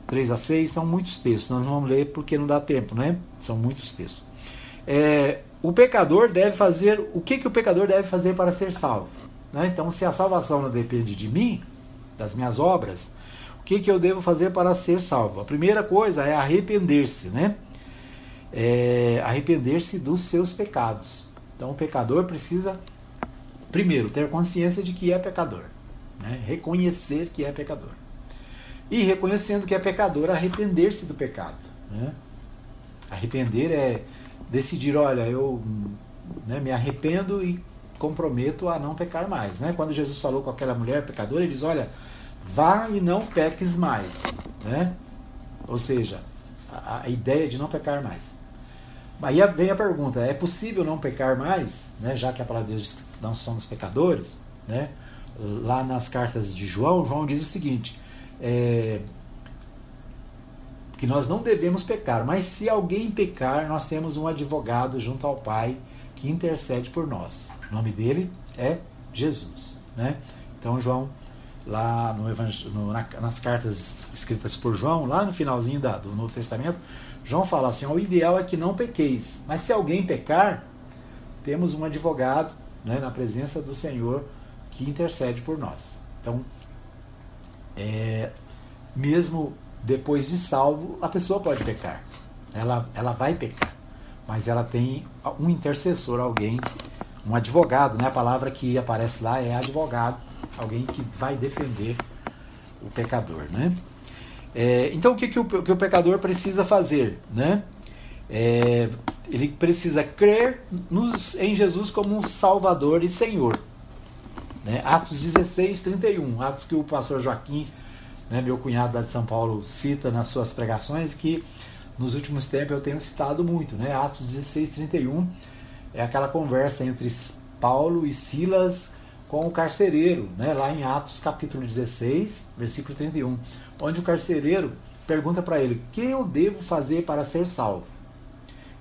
3 a 6, são muitos textos. Nós não vamos ler porque não dá tempo, né? São muitos textos. É, o pecador deve fazer. O que, que o pecador deve fazer para ser salvo? Né? Então, se a salvação não depende de mim, das minhas obras, o que, que eu devo fazer para ser salvo? A primeira coisa é arrepender-se, né? É, arrepender-se dos seus pecados. Então, o pecador precisa, primeiro, ter consciência de que é pecador, né? reconhecer que é pecador e reconhecendo que é pecador, arrepender-se do pecado. Né? Arrepender é decidir, olha, eu né, me arrependo e comprometo a não pecar mais. Né? Quando Jesus falou com aquela mulher pecadora, ele diz, olha, vá e não peques mais. Né? Ou seja, a, a ideia de não pecar mais. Aí vem a pergunta, é possível não pecar mais, né, já que a palavra de Deus diz que não somos pecadores? Né? Lá nas cartas de João, João diz o seguinte, é, que nós não devemos pecar, mas se alguém pecar, nós temos um advogado junto ao Pai que intercede por nós. O nome dele é Jesus. Né? Então, João, lá no, no na, nas cartas escritas por João, lá no finalzinho da, do Novo Testamento, João fala assim: o ideal é que não pequeis, mas se alguém pecar, temos um advogado né, na presença do Senhor que intercede por nós. Então, é, mesmo depois de salvo, a pessoa pode pecar. Ela, ela vai pecar. Mas ela tem um intercessor, alguém, um advogado, né? A palavra que aparece lá é advogado, alguém que vai defender o pecador, né? É, então o que, que, o, que o pecador precisa fazer, né? É, ele precisa crer nos, em Jesus como um Salvador e Senhor. Né? Atos 16, 31, Atos que o pastor Joaquim, né, meu cunhado lá de São Paulo, cita nas suas pregações, que nos últimos tempos eu tenho citado muito. Né? Atos 16, 31 é aquela conversa entre Paulo e Silas com o carcereiro, né? lá em Atos capítulo 16, versículo 31, onde o carcereiro pergunta para ele: que eu devo fazer para ser salvo?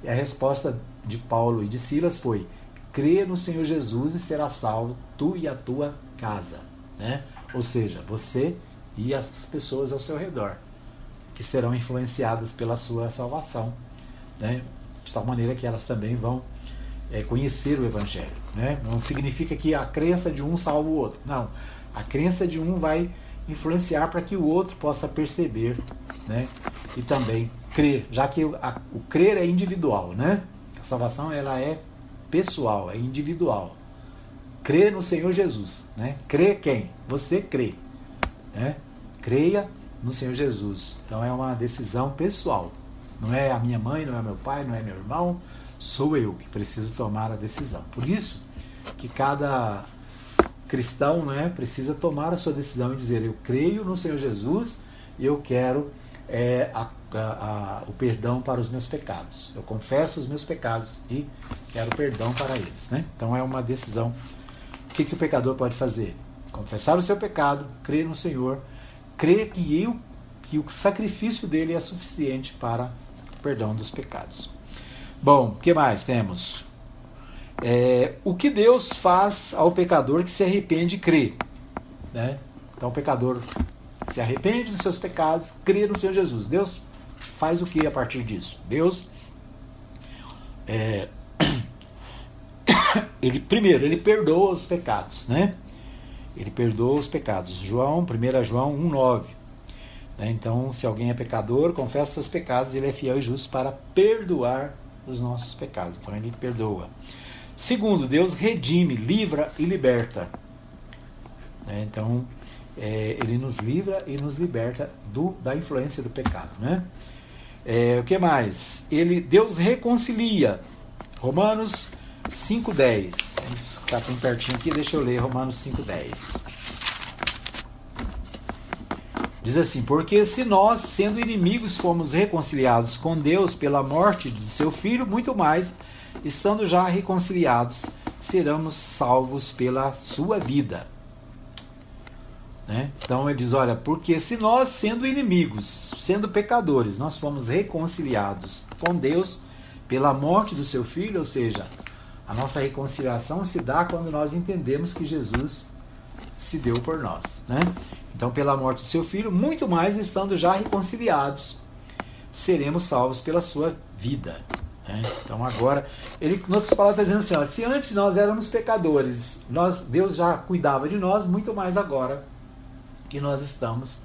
E a resposta de Paulo e de Silas foi: crê no Senhor Jesus e será salvo, tu e a tua casa. Né? Ou seja, você e as pessoas ao seu redor, que serão influenciadas pela sua salvação, né? de tal maneira que elas também vão é, conhecer o Evangelho. Né? Não significa que a crença de um salva o outro. Não. A crença de um vai influenciar para que o outro possa perceber né? e também crer, já que a, o crer é individual. Né? A salvação ela é pessoal, é individual. Crê no Senhor Jesus. Né? Crê quem? Você crê. Né? Creia no Senhor Jesus. Então é uma decisão pessoal. Não é a minha mãe, não é meu pai, não é meu irmão, sou eu que preciso tomar a decisão. Por isso que cada cristão né, precisa tomar a sua decisão e dizer: Eu creio no Senhor Jesus e eu quero é, a, a, a, o perdão para os meus pecados. Eu confesso os meus pecados e quero perdão para eles. Né? Então é uma decisão. O que, que o pecador pode fazer? Confessar o seu pecado, crer no Senhor, crer que, eu, que o sacrifício dele é suficiente para o perdão dos pecados. Bom, o que mais temos? É, o que Deus faz ao pecador que se arrepende e crê? Né? Então o pecador se arrepende dos seus pecados, crê no Senhor Jesus. Deus faz o que a partir disso? Deus, é, ele primeiro ele perdoa os pecados, né? Ele perdoa os pecados. João, 1 João 1,9. Né? Então, se alguém é pecador, confessa seus pecados, ele é fiel e justo para perdoar os nossos pecados. Então, ele perdoa. Segundo, Deus redime, livra e liberta. Né? Então, é, ele nos livra e nos liberta do, da influência do pecado. Né? É, o que mais? Ele, Deus reconcilia. Romanos 5,10. Vamos ficar bem pertinho aqui, deixa eu ler Romanos 5,10. Diz assim: Porque se nós, sendo inimigos, fomos reconciliados com Deus pela morte de seu filho, muito mais, estando já reconciliados, seremos salvos pela sua vida. Né? Então ele diz: Olha, porque se nós, sendo inimigos, sendo pecadores, nós fomos reconciliados com Deus pela morte do seu filho, ou seja, a nossa reconciliação se dá quando nós entendemos que Jesus se deu por nós. Né? Então, pela morte do seu filho, muito mais estando já reconciliados, seremos salvos pela sua vida. Né? Então, agora, ele, em outras palavras, está dizendo assim: ó, se antes nós éramos pecadores, nós, Deus já cuidava de nós, muito mais agora que nós estamos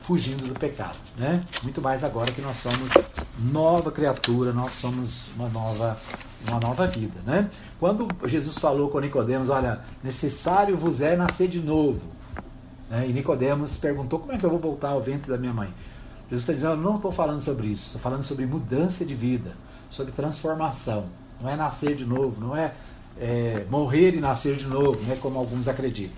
fugindo do pecado, né? Muito mais agora que nós somos nova criatura, nós somos uma nova uma nova vida, né? Quando Jesus falou com Nicodemos, olha, necessário vos é nascer de novo, né? E Nicodemos perguntou como é que eu vou voltar ao ventre da minha mãe. Jesus está dizendo, não estou falando sobre isso, estou falando sobre mudança de vida, sobre transformação. Não é nascer de novo, não é, é morrer e nascer de novo, né? Como alguns acreditam.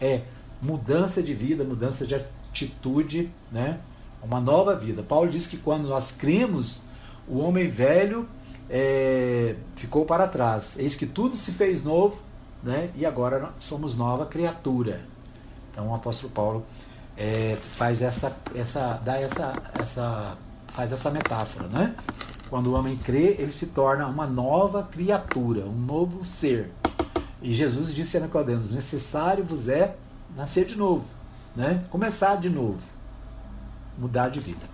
É mudança de vida, mudança de atitude, né? Uma nova vida. Paulo diz que quando nós cremos, o homem velho é, ficou para trás. Eis que tudo se fez novo, né? E agora somos nova criatura. Então o apóstolo Paulo é, faz essa, essa, dá essa, essa, faz essa metáfora, né? Quando o homem crê, ele se torna uma nova criatura, um novo ser. E Jesus disse a Nicodemos: necessário vos é nascer de novo né? Começar de novo, mudar de vida.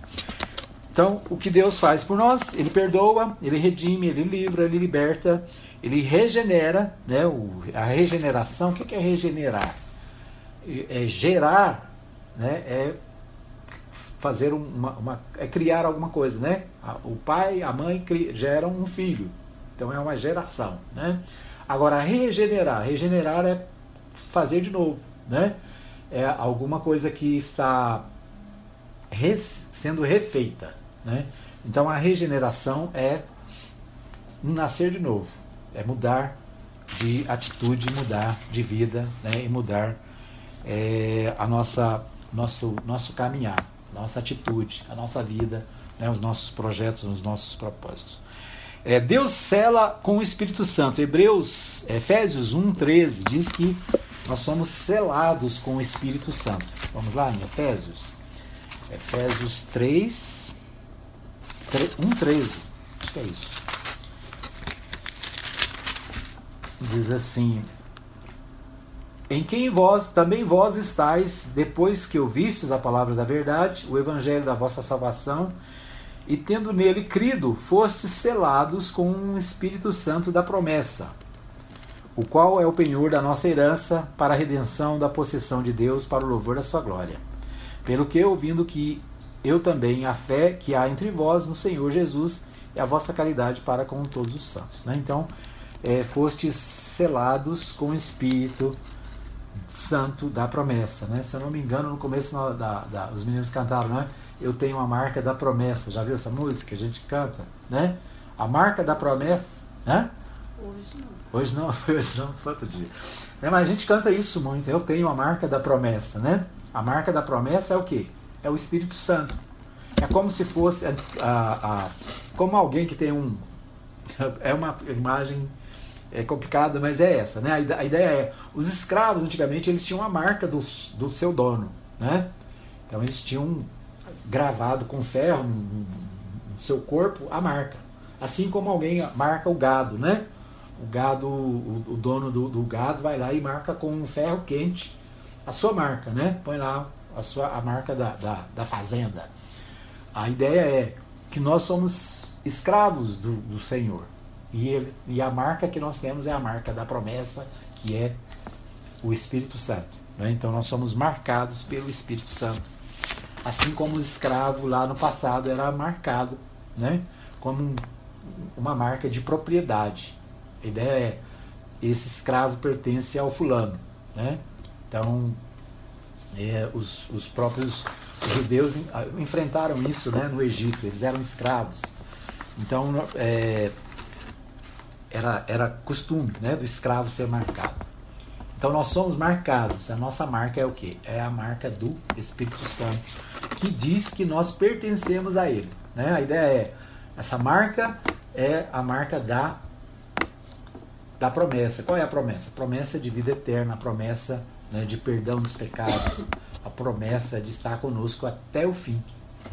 Então, o que Deus faz por nós? Ele perdoa, ele redime, ele livra, ele liberta, ele regenera, né? O, a regeneração, o que é regenerar? É gerar, né? É fazer uma, uma é criar alguma coisa, né? O pai, a mãe geram um filho, então é uma geração, né? Agora regenerar, regenerar é fazer de novo, né? é alguma coisa que está res, sendo refeita. Né? Então a regeneração é um nascer de novo, é mudar de atitude, mudar de vida né, e mudar é, a nossa nosso nosso caminhar, nossa atitude, a nossa vida, né, os nossos projetos, os nossos propósitos. É, Deus cela com o Espírito Santo. Hebreus, Efésios 1:13 diz que nós somos selados com o Espírito Santo. Vamos lá em Efésios. Efésios 3, 1,13. Acho que é isso. Diz assim: Em quem vós, também vós estáis, depois que ouvistes a palavra da verdade, o evangelho da vossa salvação, e tendo nele crido, fostes selados com um Espírito Santo da promessa, o qual é o penhor da nossa herança para a redenção da possessão de Deus para o louvor da sua glória. Pelo que, ouvindo que eu também a fé que há entre vós no Senhor Jesus e a vossa caridade para com todos os santos. Né? Então, é, fostes selados com o Espírito Santo da promessa. Né? Se eu não me engano, no começo da, da, os meninos cantaram, né? Eu tenho a marca da promessa. Já viu essa música? A gente canta, né? A marca da promessa, né? Hoje não. Hoje não, foi hoje não, foi outro dia. É, mas a gente canta isso muito. Eu tenho a marca da promessa, né? A marca da promessa é o quê? É o Espírito Santo. É como se fosse a, a, a como alguém que tem um é uma imagem é complicada, mas é essa, né? A ideia é, os escravos antigamente eles tinham a marca do, do seu dono, né? Então eles tinham gravado com ferro no, seu corpo a marca. Assim como alguém marca o gado, né? O gado, o, o dono do, do, gado vai lá e marca com um ferro quente a sua marca, né? Põe lá a, sua, a marca da, da, da fazenda. A ideia é que nós somos escravos do, do Senhor. E, ele, e a marca que nós temos é a marca da promessa, que é o Espírito Santo. Né? Então nós somos marcados pelo Espírito Santo. Assim como o escravo lá no passado era marcado né? como um, uma marca de propriedade. A ideia é esse escravo pertence ao fulano. Né? Então é, os, os próprios judeus enfrentaram isso né, no Egito, eles eram escravos. Então é, era, era costume né, do escravo ser marcado. Então nós somos marcados. A nossa marca é o que? É a marca do Espírito Santo, que diz que nós pertencemos a Ele. Né? A ideia é, essa marca é a marca da, da promessa. Qual é a promessa? A promessa de vida eterna, a promessa né, de perdão dos pecados, a promessa de estar conosco até o fim,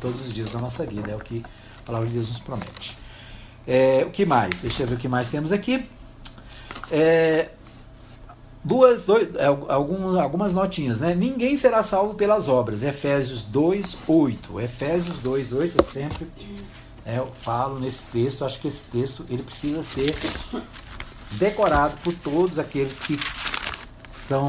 todos os dias da nossa vida. É o que a palavra de Deus nos promete. É, o que mais? Deixa eu ver o que mais temos aqui. É, duas, dois, é, algumas, algumas notinhas, né? Ninguém será salvo pelas obras. Efésios 2, 8. Efésios 2, 8, eu sempre é, eu falo nesse texto, acho que esse texto ele precisa ser decorado por todos aqueles que são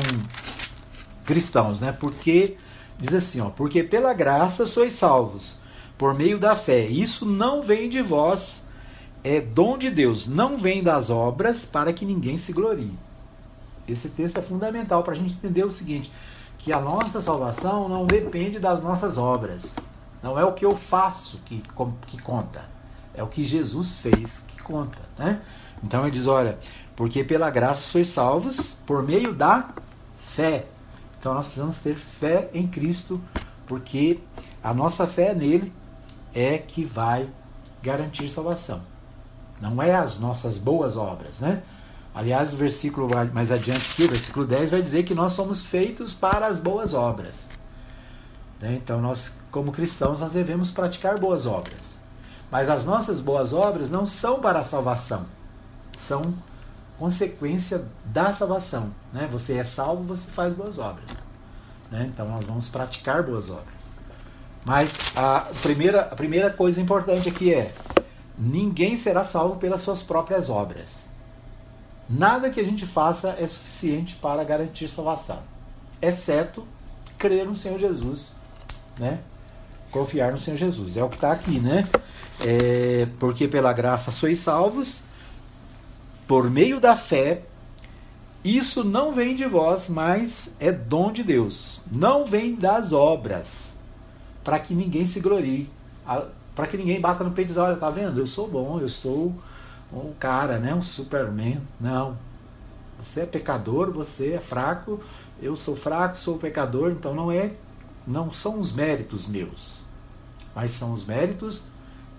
cristãos, né? Porque diz assim, ó, porque pela graça sois salvos por meio da fé. Isso não vem de vós, é dom de Deus, não vem das obras para que ninguém se glorie. Esse texto é fundamental para a gente entender o seguinte: que a nossa salvação não depende das nossas obras. Não é o que eu faço que, que conta, é o que Jesus fez que conta. Né? Então ele diz: olha, porque pela graça sois salvos por meio da fé. Então nós precisamos ter fé em Cristo, porque a nossa fé nele é que vai garantir salvação. Não é as nossas boas obras, né? Aliás, o versículo mais adiante aqui, o versículo 10, vai dizer que nós somos feitos para as boas obras. Né? Então, nós, como cristãos, nós devemos praticar boas obras. Mas as nossas boas obras não são para a salvação, são consequência da salvação. Né? Você é salvo, você faz boas obras. Né? Então nós vamos praticar boas obras. Mas a primeira, a primeira coisa importante aqui é: ninguém será salvo pelas suas próprias obras. Nada que a gente faça é suficiente para garantir salvação, exceto crer no Senhor Jesus, né? Confiar no Senhor Jesus. É o que está aqui, né? É, porque pela graça sois salvos por meio da fé, isso não vem de vós, mas é dom de Deus. Não vem das obras, para que ninguém se glorie. Para que ninguém bata no peito e diga, olha, tá vendo? Eu sou bom, eu sou um cara, né? um superman. Não. Você é pecador, você é fraco, eu sou fraco, sou pecador, então não é não são os méritos meus, mas são os méritos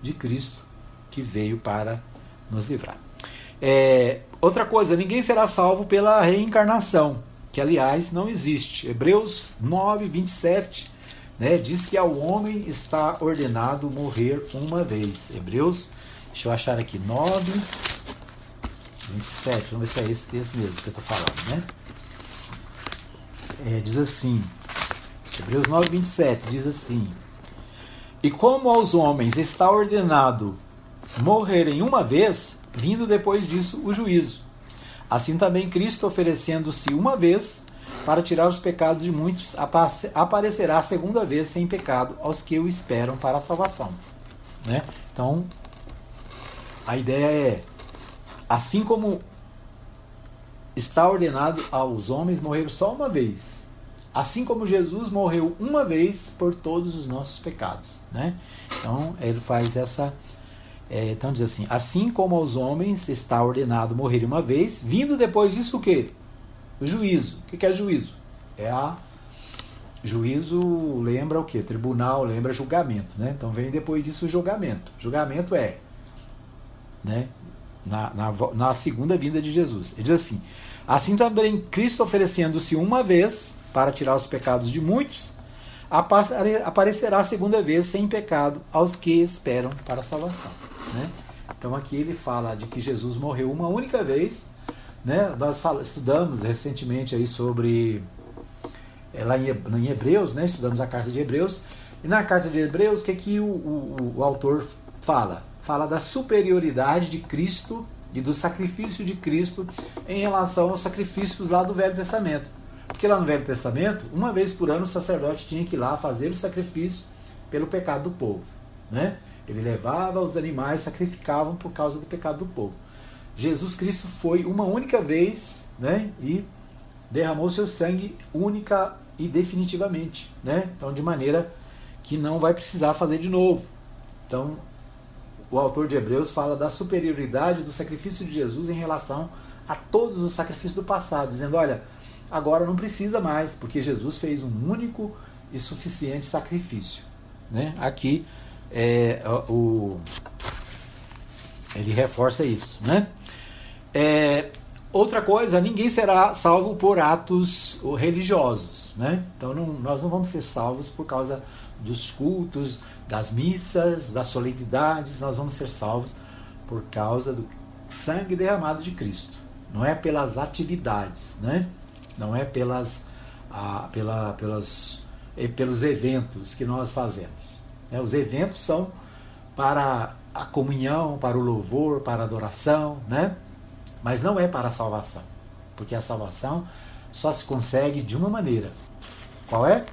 de Cristo que veio para nos livrar. É, outra coisa, ninguém será salvo pela reencarnação, que aliás não existe. Hebreus 9, 27 né, diz que ao homem está ordenado morrer uma vez. Hebreus, deixa eu achar aqui, 9, 27, vamos ver se é esse texto mesmo que eu estou falando, né? É, diz assim, Hebreus 9, 27, diz assim: E como aos homens está ordenado morrerem uma vez, vindo depois disso o juízo. Assim também Cristo, oferecendo-se uma vez para tirar os pecados de muitos, aparecerá a segunda vez sem pecado aos que o esperam para a salvação. Né? Então, a ideia é Assim como está ordenado aos homens morrer só uma vez, assim como Jesus morreu uma vez por todos os nossos pecados, né? Então ele faz essa, é, então diz assim, assim como aos homens está ordenado morrer uma vez, vindo depois disso o que? O juízo. O que é juízo? É a juízo lembra o que? Tribunal lembra julgamento, né? Então vem depois disso o julgamento. Julgamento é, né? na, na, na segunda vinda de Jesus. Ele diz assim: Assim também Cristo oferecendo-se uma vez para tirar os pecados de muitos, aparecerá a segunda vez sem pecado aos que esperam para a salvação. Né? Então aqui ele fala de que Jesus morreu uma única vez. Né? Nós estudamos recentemente aí sobre é, lá em Hebreus, né? estudamos a carta de Hebreus. E na carta de Hebreus, o que, que o, o, o autor fala? fala da superioridade de Cristo e do sacrifício de Cristo em relação aos sacrifícios lá do Velho Testamento. Porque lá no Velho Testamento, uma vez por ano o sacerdote tinha que ir lá fazer o sacrifício pelo pecado do povo. Né? Ele levava os animais, sacrificavam por causa do pecado do povo. Jesus Cristo foi uma única vez né? e derramou seu sangue única e definitivamente. Né? Então, de maneira que não vai precisar fazer de novo. Então, o autor de Hebreus fala da superioridade do sacrifício de Jesus em relação a todos os sacrifícios do passado, dizendo: olha, agora não precisa mais, porque Jesus fez um único e suficiente sacrifício. Né? Aqui é, o, ele reforça isso. Né? É, outra coisa, ninguém será salvo por atos religiosos. Né? Então não, nós não vamos ser salvos por causa dos cultos, das missas, das solenidades, nós vamos ser salvos por causa do sangue derramado de Cristo. Não é pelas atividades, né? não é pelas, pela, pelas, pelos eventos que nós fazemos. Né? Os eventos são para a comunhão, para o louvor, para a adoração, né? Mas não é para a salvação, porque a salvação só se consegue de uma maneira. Qual é?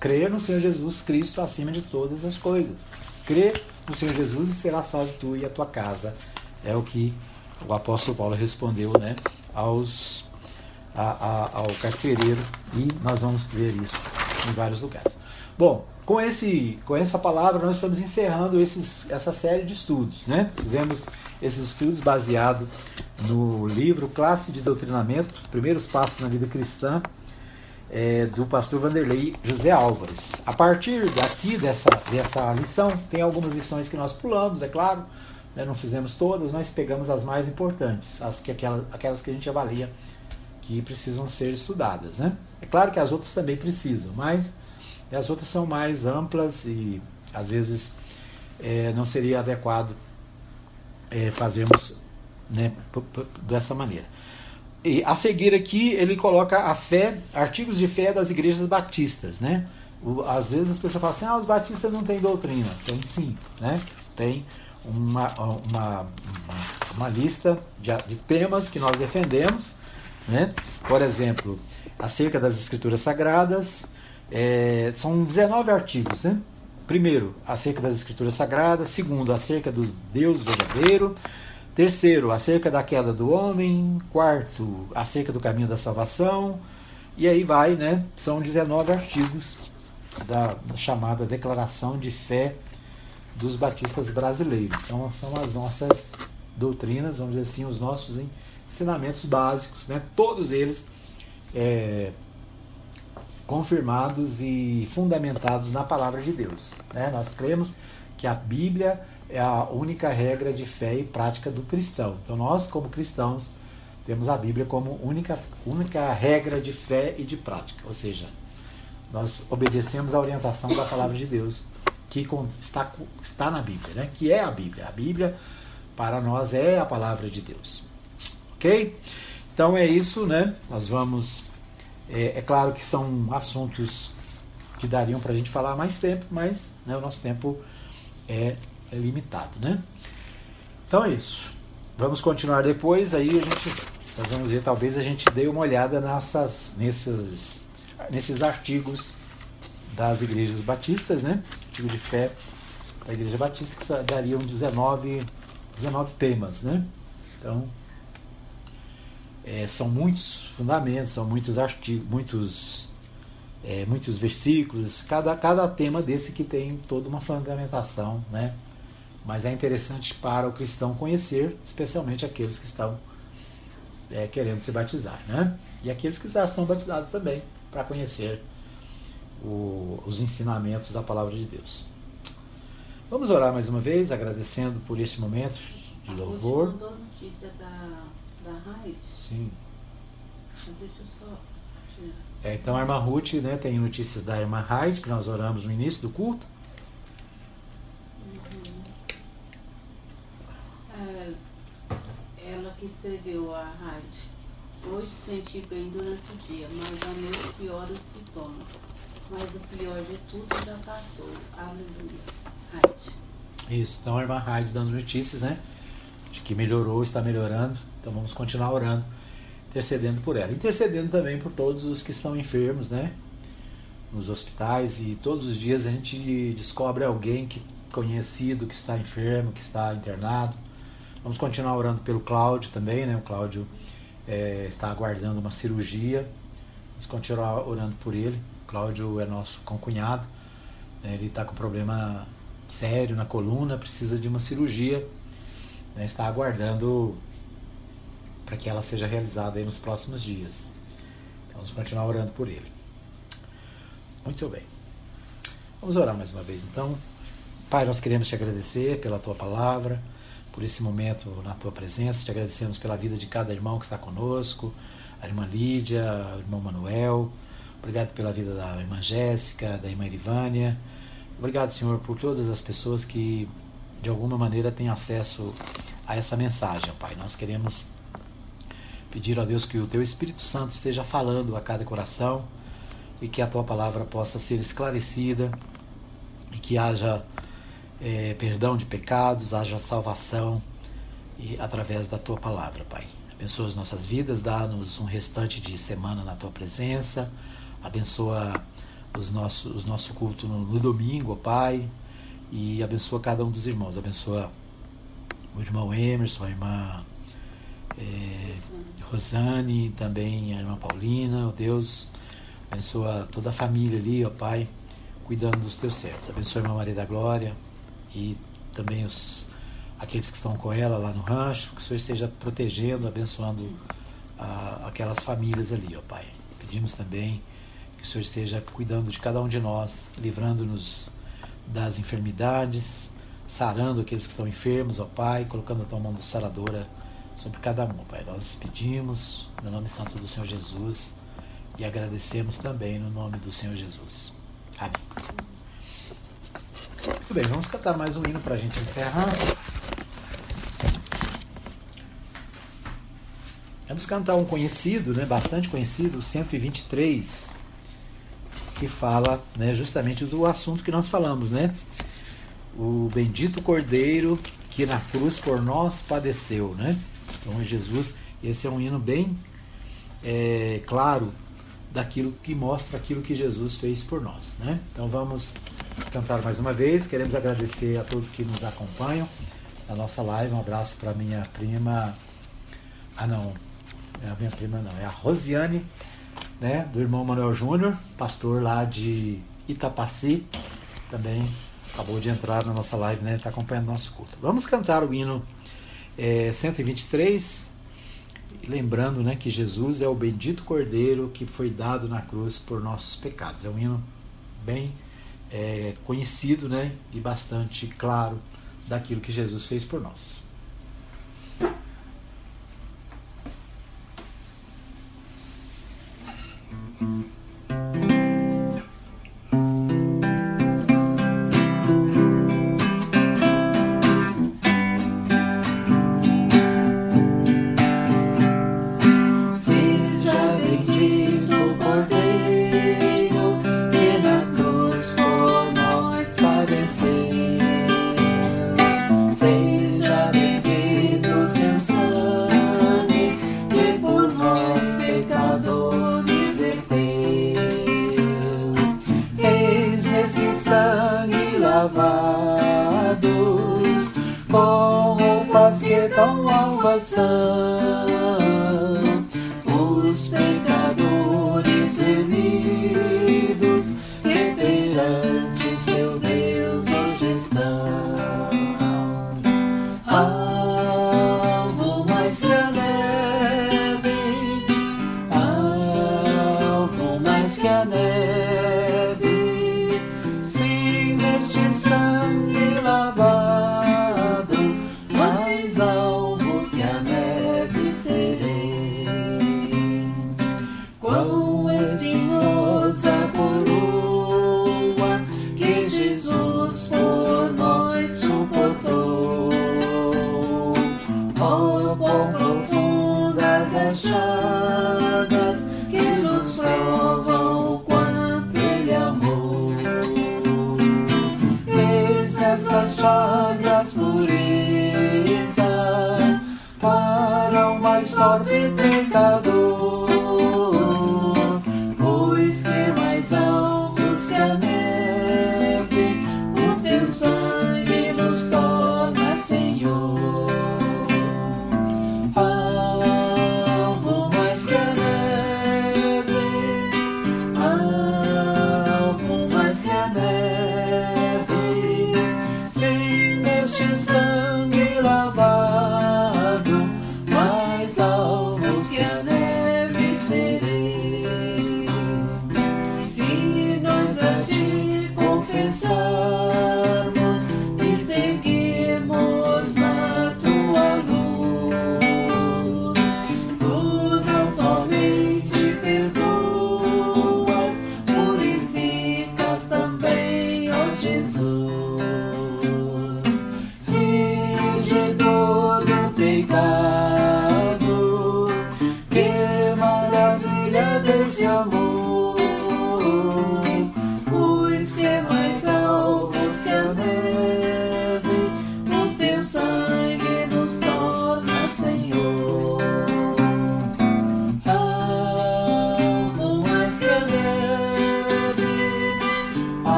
Crer no Senhor Jesus Cristo acima de todas as coisas. Crer no Senhor Jesus e será salvo tu e a tua casa. É o que o apóstolo Paulo respondeu né, aos, a, a, ao carcereiro e nós vamos ver isso em vários lugares. Bom, com, esse, com essa palavra nós estamos encerrando esses, essa série de estudos. Né? Fizemos esses estudos baseados no livro Classe de Doutrinamento, Primeiros Passos na Vida Cristã, é, do pastor Vanderlei José Álvares. A partir daqui, dessa, dessa lição, tem algumas lições que nós pulamos, é claro, né, não fizemos todas, mas pegamos as mais importantes, as que, aquelas, aquelas que a gente avalia que precisam ser estudadas. Né? É claro que as outras também precisam, mas as outras são mais amplas e às vezes é, não seria adequado é, fazermos né, dessa maneira. E a seguir aqui ele coloca a fé, artigos de fé das igrejas batistas, né? Às vezes as pessoas falam assim, ah, os batistas não têm doutrina. Tem sim, né? Tem uma, uma, uma lista de, de temas que nós defendemos, né? Por exemplo, acerca das escrituras sagradas, é, são 19 artigos, né? Primeiro, acerca das escrituras sagradas. Segundo, acerca do Deus verdadeiro. Terceiro, acerca da queda do homem. Quarto, acerca do caminho da salvação. E aí vai, né? São 19 artigos da, chamada Declaração de Fé dos Batistas Brasileiros. Então, são as nossas doutrinas, vamos dizer assim, os nossos ensinamentos básicos, né? todos eles é, confirmados e fundamentados na palavra de Deus. Né? Nós cremos que a Bíblia é a única regra de fé e prática do cristão. Então, nós, como cristãos, temos a Bíblia como única, única regra de fé e de prática. Ou seja, nós obedecemos a orientação da palavra de Deus que está, está na Bíblia, né? que é a Bíblia. A Bíblia, para nós, é a palavra de Deus. Ok? Então é isso, né? Nós vamos. É, é claro que são assuntos que dariam para a gente falar mais tempo, mas né, o nosso tempo é, é limitado, né? Então é isso. Vamos continuar depois, aí a gente. Nós vamos ver, talvez a gente dê uma olhada nessas, nesses, nesses artigos das igrejas batistas, né? Artigo de fé da igreja batista, que dariam 19, 19 temas, né? Então, é, são muitos fundamentos, são muitos artigos, muitos, é, muitos versículos, cada, cada tema desse que tem toda uma fundamentação, né? Mas é interessante para o cristão conhecer, especialmente aqueles que estão é, querendo se batizar, né? E aqueles que já são batizados também, para conhecer o, os ensinamentos da palavra de Deus. Vamos orar mais uma vez, agradecendo por este momento de louvor. Você mandou notícia da, da Raid? Sim. Deixa eu só. É, então a irmã Ruth né, tem notícias da irmã Raid, que nós oramos no início do culto. É, ela que escreveu a Raid. Hoje senti bem durante o dia, mas à noite piora os sintomas. Mas o pior de tudo já passou. Aleluia. Raid. Isso, então a irmã Raid dando notícias, né? De que melhorou, está melhorando. Então vamos continuar orando, intercedendo por ela. Intercedendo também por todos os que estão enfermos, né? Nos hospitais e todos os dias a gente descobre alguém que conhecido que está enfermo, que está internado. Vamos continuar orando pelo Cláudio também, né? O Cláudio é, está aguardando uma cirurgia. Vamos continuar orando por ele. O Cláudio é nosso concunhado. Né? Ele está com problema sério na coluna, precisa de uma cirurgia. Né? Está aguardando para que ela seja realizada nos próximos dias. Então, vamos continuar orando por ele. Muito bem. Vamos orar mais uma vez então. Pai, nós queremos te agradecer pela tua palavra, por esse momento na tua presença. Te agradecemos pela vida de cada irmão que está conosco, a irmã Lídia, o irmão Manuel. Obrigado pela vida da irmã Jéssica, da irmã Irivânia. Obrigado, Senhor, por todas as pessoas que de alguma maneira têm acesso a essa mensagem, Pai. Nós queremos pedir a Deus que o teu Espírito Santo esteja falando a cada coração e que a tua palavra possa ser esclarecida e que haja é, perdão de pecados, haja salvação e através da tua palavra, Pai. Abençoa as nossas vidas, dá-nos um restante de semana na tua presença, abençoa os nosso, os nosso culto no, no domingo, Pai, e abençoa cada um dos irmãos, abençoa o irmão Emerson, a irmã é, Rosane, também a irmã Paulina, ó Deus, abençoa toda a família ali, ó Pai, cuidando dos teus servos. Abençoa a irmã Maria da Glória e também os, aqueles que estão com ela lá no rancho, que o Senhor esteja protegendo, abençoando a, aquelas famílias ali, ó Pai. Pedimos também que o Senhor esteja cuidando de cada um de nós, livrando-nos das enfermidades, sarando aqueles que estão enfermos, ó Pai, colocando a tua mão saradora sobre cada um, Pai. Nós pedimos no nome santo do Senhor Jesus e agradecemos também no nome do Senhor Jesus. Amém. Muito bem, vamos cantar mais um hino para a gente encerrar. Vamos cantar um conhecido, né, bastante conhecido, o 123, que fala né, justamente do assunto que nós falamos, né? O bendito Cordeiro que na cruz por nós padeceu, né? Então é Jesus, esse é um hino bem é, claro daquilo que mostra aquilo que Jesus fez por nós. Né? Então vamos cantar mais uma vez. Queremos agradecer a todos que nos acompanham na nossa live. Um abraço para minha prima. Ah não, é a minha prima não, é a Rosiane, né? Do irmão Manuel Júnior, pastor lá de Itapaci, também acabou de entrar na nossa live, né? Está acompanhando nosso culto. Vamos cantar o hino é, 123 E lembrando né, que Jesus é o bendito Cordeiro que foi dado na cruz por nossos pecados. É um hino bem é, conhecido né, e bastante claro daquilo que Jesus fez por nós. Que a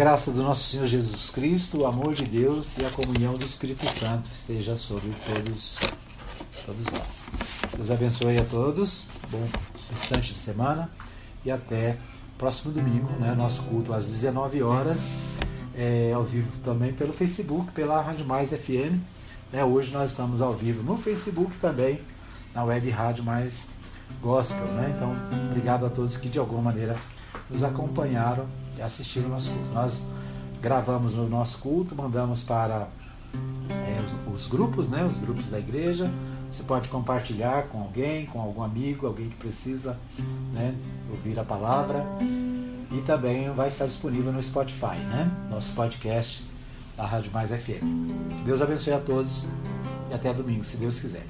graça do nosso Senhor Jesus Cristo, o amor de Deus e a comunhão do Espírito Santo esteja sobre todos, todos nós. Deus abençoe a todos. Bom instante de semana e até próximo domingo, né, nosso culto às 19 horas, é, ao vivo também pelo Facebook, pela Rádio Mais FM. Né, hoje nós estamos ao vivo no Facebook também, na Web Rádio Mais Gospel. Né? Então, obrigado a todos que de alguma maneira nos acompanharam assistir o nosso culto. Nós gravamos o nosso culto, mandamos para é, os, os, grupos, né, os grupos da igreja. Você pode compartilhar com alguém, com algum amigo, alguém que precisa né, ouvir a palavra. E também vai estar disponível no Spotify, né? Nosso podcast da Rádio Mais FM. Deus abençoe a todos e até domingo, se Deus quiser.